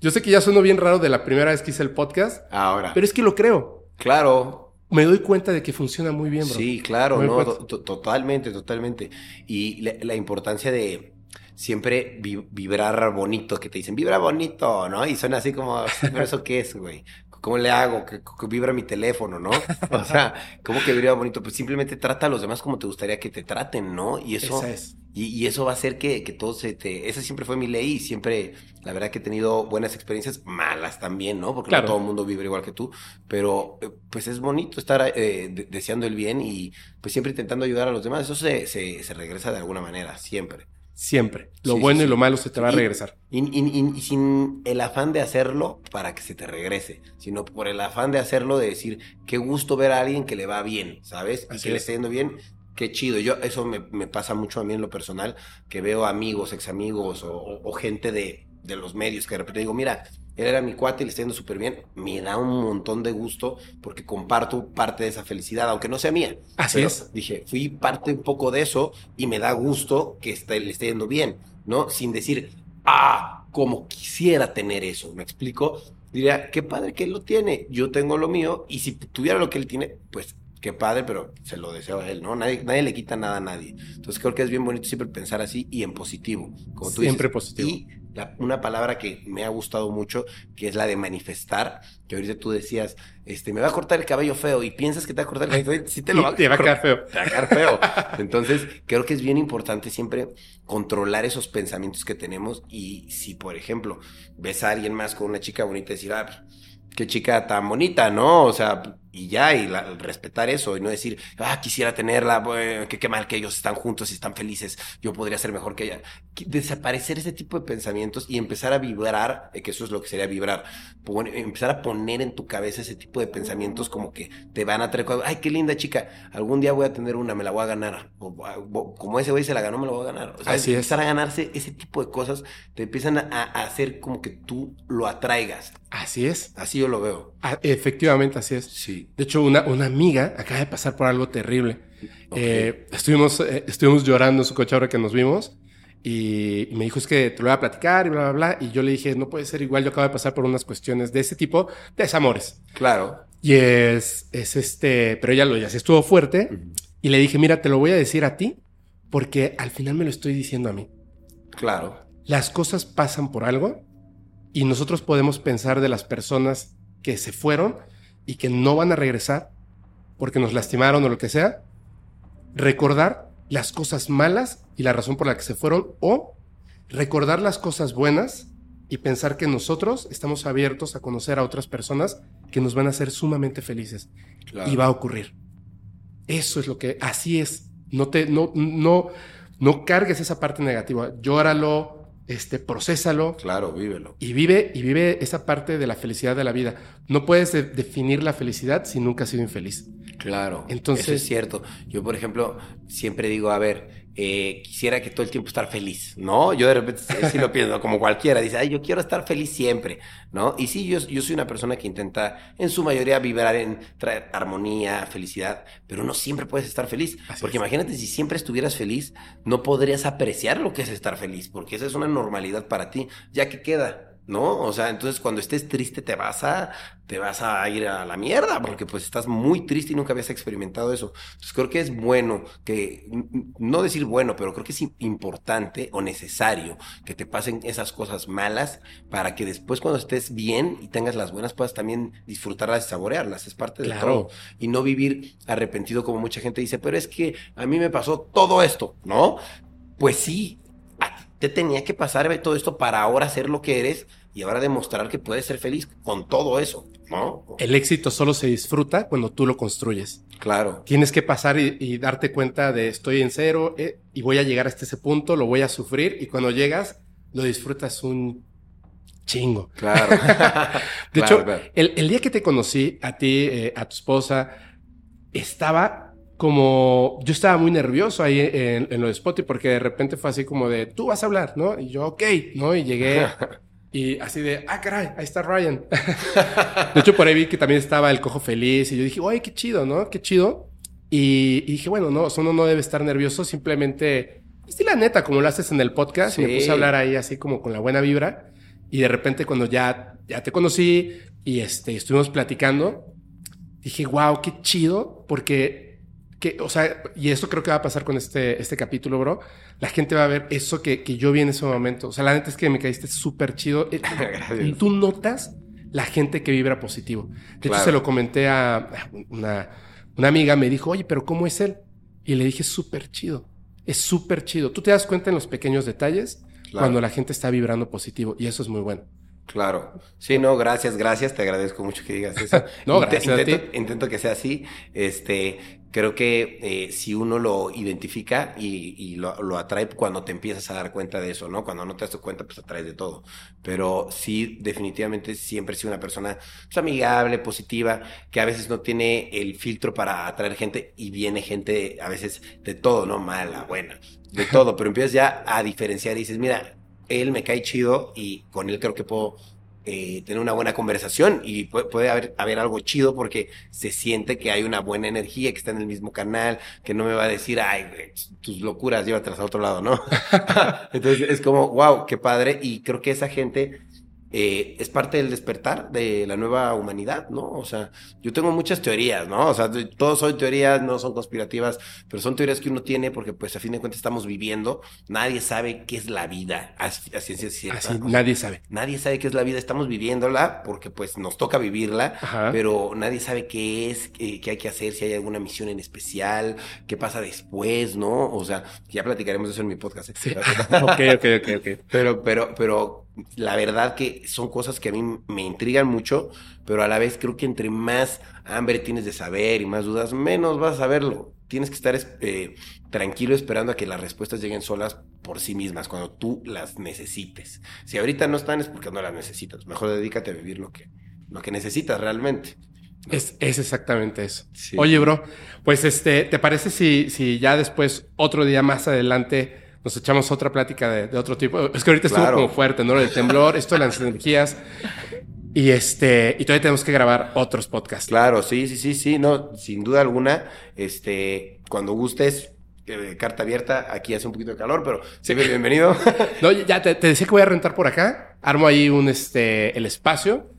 Yo sé que ya sueno bien raro de la primera vez que hice el podcast. Ahora. Pero es que lo creo. Claro. Me doy cuenta de que funciona muy bien, bro. Sí, claro, no, totalmente, totalmente. Y la, importancia de siempre vibrar bonito, que te dicen, vibra bonito, ¿no? Y suena así como, ¿pero eso qué es, güey? ¿Cómo le hago? Que, vibra mi teléfono, ¿no? O sea, ¿cómo que vibra bonito? Pues simplemente trata a los demás como te gustaría que te traten, ¿no? Y eso. es. Y, eso va a hacer que, que todo se te. Esa siempre fue mi ley y siempre, la verdad que he tenido buenas experiencias, malas también, ¿no? Porque no todo el mundo vibra igual que tú. Pero, eh, pues es bonito estar eh, deseando el bien y, pues siempre intentando ayudar a los demás. Eso se, se, se regresa de alguna manera, siempre. Siempre. Lo bueno y lo malo se te va a regresar. Y, sin el afán de hacerlo para que se te regrese, sino por el afán de hacerlo de decir, qué gusto ver a alguien que le va bien, ¿sabes? y que le esté yendo bien, Qué chido. Yo, eso me, me, pasa mucho a mí en lo personal, que veo amigos, ex amigos o, o gente de, de, los medios que de repente digo, mira, él era mi cuate y le está yendo súper bien. Me da un montón de gusto porque comparto parte de esa felicidad, aunque no sea mía. Así es. Dije, fui parte un poco de eso y me da gusto que esté, le esté yendo bien, ¿no? Sin decir, ah, como quisiera tener eso. ¿Me explico? Diría, qué padre que él lo tiene. Yo tengo lo mío y si tuviera lo que él tiene, pues qué padre, pero se lo deseo a él, ¿no? Nadie, nadie le quita nada a nadie. Entonces creo que es bien bonito siempre pensar así y en positivo. Como tú siempre positivo. Y una palabra que me ha gustado mucho, que es la de manifestar, que ahorita tú decías, este, me va a cortar el cabello feo y piensas que te va a cortar el cabello feo, sí te lo va, a quedar feo. Te va a quedar feo. Entonces, creo que es bien importante siempre controlar esos pensamientos que tenemos y si, por ejemplo, ves a alguien más con una chica bonita y decir, ah, qué chica tan bonita, ¿no? O sea, y ya, y respetar eso, y no decir, ah, quisiera tenerla, que qué mal que ellos están juntos y están felices, yo podría ser mejor que ella. Desaparecer ese tipo de pensamientos y empezar a vibrar, eh, que eso es lo que sería vibrar, empezar a poner en tu cabeza ese tipo de pensamientos como que te van a traer, ay, qué linda chica, algún día voy a tener una, me la voy a ganar, o, como ese güey se la ganó, me la voy a ganar. O sea, Así empezar a ganarse ese tipo de cosas, te empiezan a, a hacer como que tú lo atraigas. Así es. Así yo lo veo. Ah, efectivamente, así es. Sí. De hecho, una, una amiga acaba de pasar por algo terrible. Eh, estuvimos, eh, estuvimos llorando en su coche ahora que nos vimos. Y, me dijo, es que te lo voy a platicar y bla, bla, bla. Y yo le dije, no puede ser igual, yo acabo de pasar por unas cuestiones de ese tipo, de desamores. Claro. Y es, es este, pero ella lo ya se estuvo fuerte. Y le dije, mira, te lo voy a decir a ti, porque al final me lo estoy diciendo a mí. Claro. Las cosas pasan por algo y nosotros podemos pensar de las personas que se fueron y que no van a regresar porque nos lastimaron o lo que sea, recordar las cosas malas y la razón por la que se fueron o recordar las cosas buenas y pensar que nosotros estamos abiertos a conocer a otras personas que nos van a hacer sumamente felices y va a ocurrir. Eso es lo que así es. No te no no no cargues esa parte negativa. Llóralo, este, procésalo. Claro, vívelo. Y vive, y vive esa parte de la felicidad de la vida. No puedes definir la felicidad si nunca has sido infeliz. Claro. Entonces. Eso es cierto. Yo, por ejemplo, siempre digo, a ver, eh, quisiera que todo el tiempo estar feliz, ¿no? Yo de repente sí lo pienso, como cualquiera, dice, ay, yo quiero estar feliz siempre, ¿no? Y sí, yo, yo soy una persona que intenta, en su mayoría, vibrar en traer armonía, felicidad, pero no siempre puedes estar feliz, porque imagínate si siempre estuvieras feliz, no podrías apreciar lo que es estar feliz, porque esa es una normalidad para ti, ya que queda, ¿no? O sea, entonces cuando estés triste te vas a, te vas a ir a la mierda, porque pues estás muy triste y nunca habías experimentado eso. Entonces creo que es bueno que, no decir bueno, pero creo que es importante o necesario que te pasen esas cosas malas para que después cuando estés bien y tengas las buenas puedas también disfrutarlas y saborearlas. Es parte de todo. Y no vivir arrepentido como mucha gente dice, pero es que a mí me pasó todo esto, ¿no? Pues sí, te tenía que pasar todo esto para ahora ser lo que eres y ahora demostrar que puedes ser feliz con todo eso, ¿no? El éxito solo se disfruta cuando tú lo construyes. Claro. Tienes que pasar y, darte cuenta de estoy en cero eh, y voy a llegar hasta ese punto, lo voy a sufrir y cuando llegas lo disfrutas un chingo. Claro. [laughs] de hecho, El, día que te conocí, a ti, eh, a tu esposa, estaba como yo estaba muy nervioso ahí en, en lo de Spotify porque de repente fue así como de tú vas a hablar, ¿no? Y yo, ok, ¿no? Y llegué [laughs] y así de, ah, caray, ahí está Ryan. [laughs] de hecho, por ahí vi que también estaba el cojo feliz y yo dije, oye, qué chido, ¿no? Qué chido. Y, dije, bueno, no, uno no debe estar nervioso, simplemente, sí, la neta, como lo haces en el podcast, y me puse a hablar ahí así como con la buena vibra. Y de repente cuando ya, ya te conocí y este, estuvimos platicando, dije, wow, qué chido, porque que, o sea, y eso creo que va a pasar con este, este capítulo, bro. La gente va a ver eso que, que yo vi en ese momento. O sea, la neta es que me caíste súper chido. Eh, [laughs] y tú notas la gente que vibra positivo. De hecho, se lo comenté a una, una amiga, me dijo, oye, pero ¿cómo es él? Y le dije, súper chido. Es súper chido. Tú te das cuenta en los pequeños detalles cuando la gente está vibrando positivo y eso es muy bueno. Claro. Sí, no, gracias, gracias. Te agradezco mucho que digas eso. [laughs] no, gracias intento, intento, que sea así. Este, creo que eh, si uno lo identifica y, lo, atrae cuando te empiezas a dar cuenta de eso, ¿no? Cuando no te das cuenta, pues atraes de todo. Pero sí, definitivamente siempre he sido una persona pues, amigable, positiva, que a veces no tiene el filtro para atraer gente y viene gente a veces de todo, ¿no? Mala, buena, de [laughs] todo. Pero empiezas ya a diferenciar y dices, mira, él me cae chido y con él creo que puedo eh, tener una buena conversación y puede, haber, haber, algo chido porque se siente que hay una buena energía, que está en el mismo canal, que no me va a decir, ay, tus locuras, llévatelas a otro lado, ¿no? [laughs] Entonces es como, wow, qué padre. Y creo que esa gente eh, es parte del despertar de la nueva humanidad, ¿no? O sea, yo tengo muchas teorías, ¿no? O sea, todos son teorías, no son conspirativas, pero son teorías que uno tiene porque, pues, a fin de cuentas estamos viviendo. Nadie sabe qué es la vida, a, ciencia cierta. nadie sabe. Nadie sabe qué es la vida, estamos viviéndola porque, pues, nos toca vivirla, pero nadie sabe qué es, qué, hay que hacer, si hay alguna misión en especial, qué pasa después, ¿no? O sea, ya platicaremos de eso en mi podcast. ¿eh? Sí. [laughs] [laughs] ok, ok, ok, ok. Pero, pero, pero la verdad que son cosas que a mí me intrigan mucho, pero a la vez creo que entre más hambre tienes de saber y más dudas, menos vas a saberlo. Tienes que estar eh, tranquilo esperando a que las respuestas lleguen solas por sí mismas, cuando tú las necesites. Si ahorita no están es porque no las necesitas. Mejor dedícate a vivir lo que, lo que necesitas realmente. Es, es, exactamente eso. Oye, bro, pues este, ¿te parece si, si ya después, otro día más adelante, nos echamos otra plática de, otro tipo. Es que ahorita estuvo como fuerte, ¿no? El temblor, esto de las energías. Y este, y todavía tenemos que grabar otros podcasts. Claro, sí, sí, sí, sí, no, sin duda alguna, este, cuando gustes, eh, carta abierta, aquí hace un poquito de calor, pero sí, bienvenido. [laughs] no, ya te, te, decía que voy a rentar por acá, armo ahí un, este, el espacio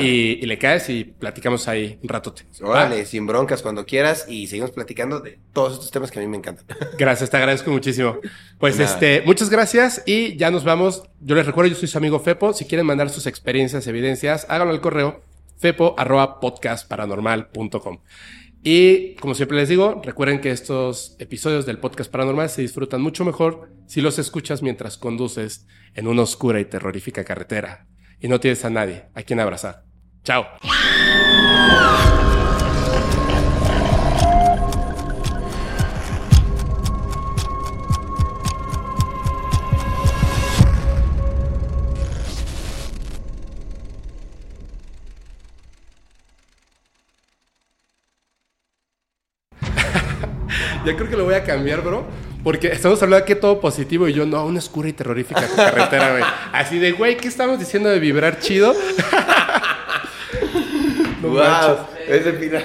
y, le caes y platicamos ahí un ratote. Órale, sin broncas cuando quieras y seguimos platicando de todos estos temas que a mí me encantan. [laughs] Gracias, te agradezco muchísimo. Pues este, muchas gracias y ya nos vamos. Yo les recuerdo, yo soy su amigo Fepo. Si quieren mandar sus experiencias, evidencias, háganlo al correo fepo Y como siempre les digo, recuerden que estos episodios del podcast paranormal se disfrutan mucho mejor si los escuchas mientras conduces en una oscura y terrorífica carretera y no tienes a nadie a quien abrazar. Chao. [laughs] ya creo que lo voy a cambiar, bro. Porque estamos hablando aquí todo positivo y yo, no, una oscura y terrorífica carretera, güey. Así de, güey, ¿qué estamos diciendo de vibrar chido? [laughs] no wow, ese final.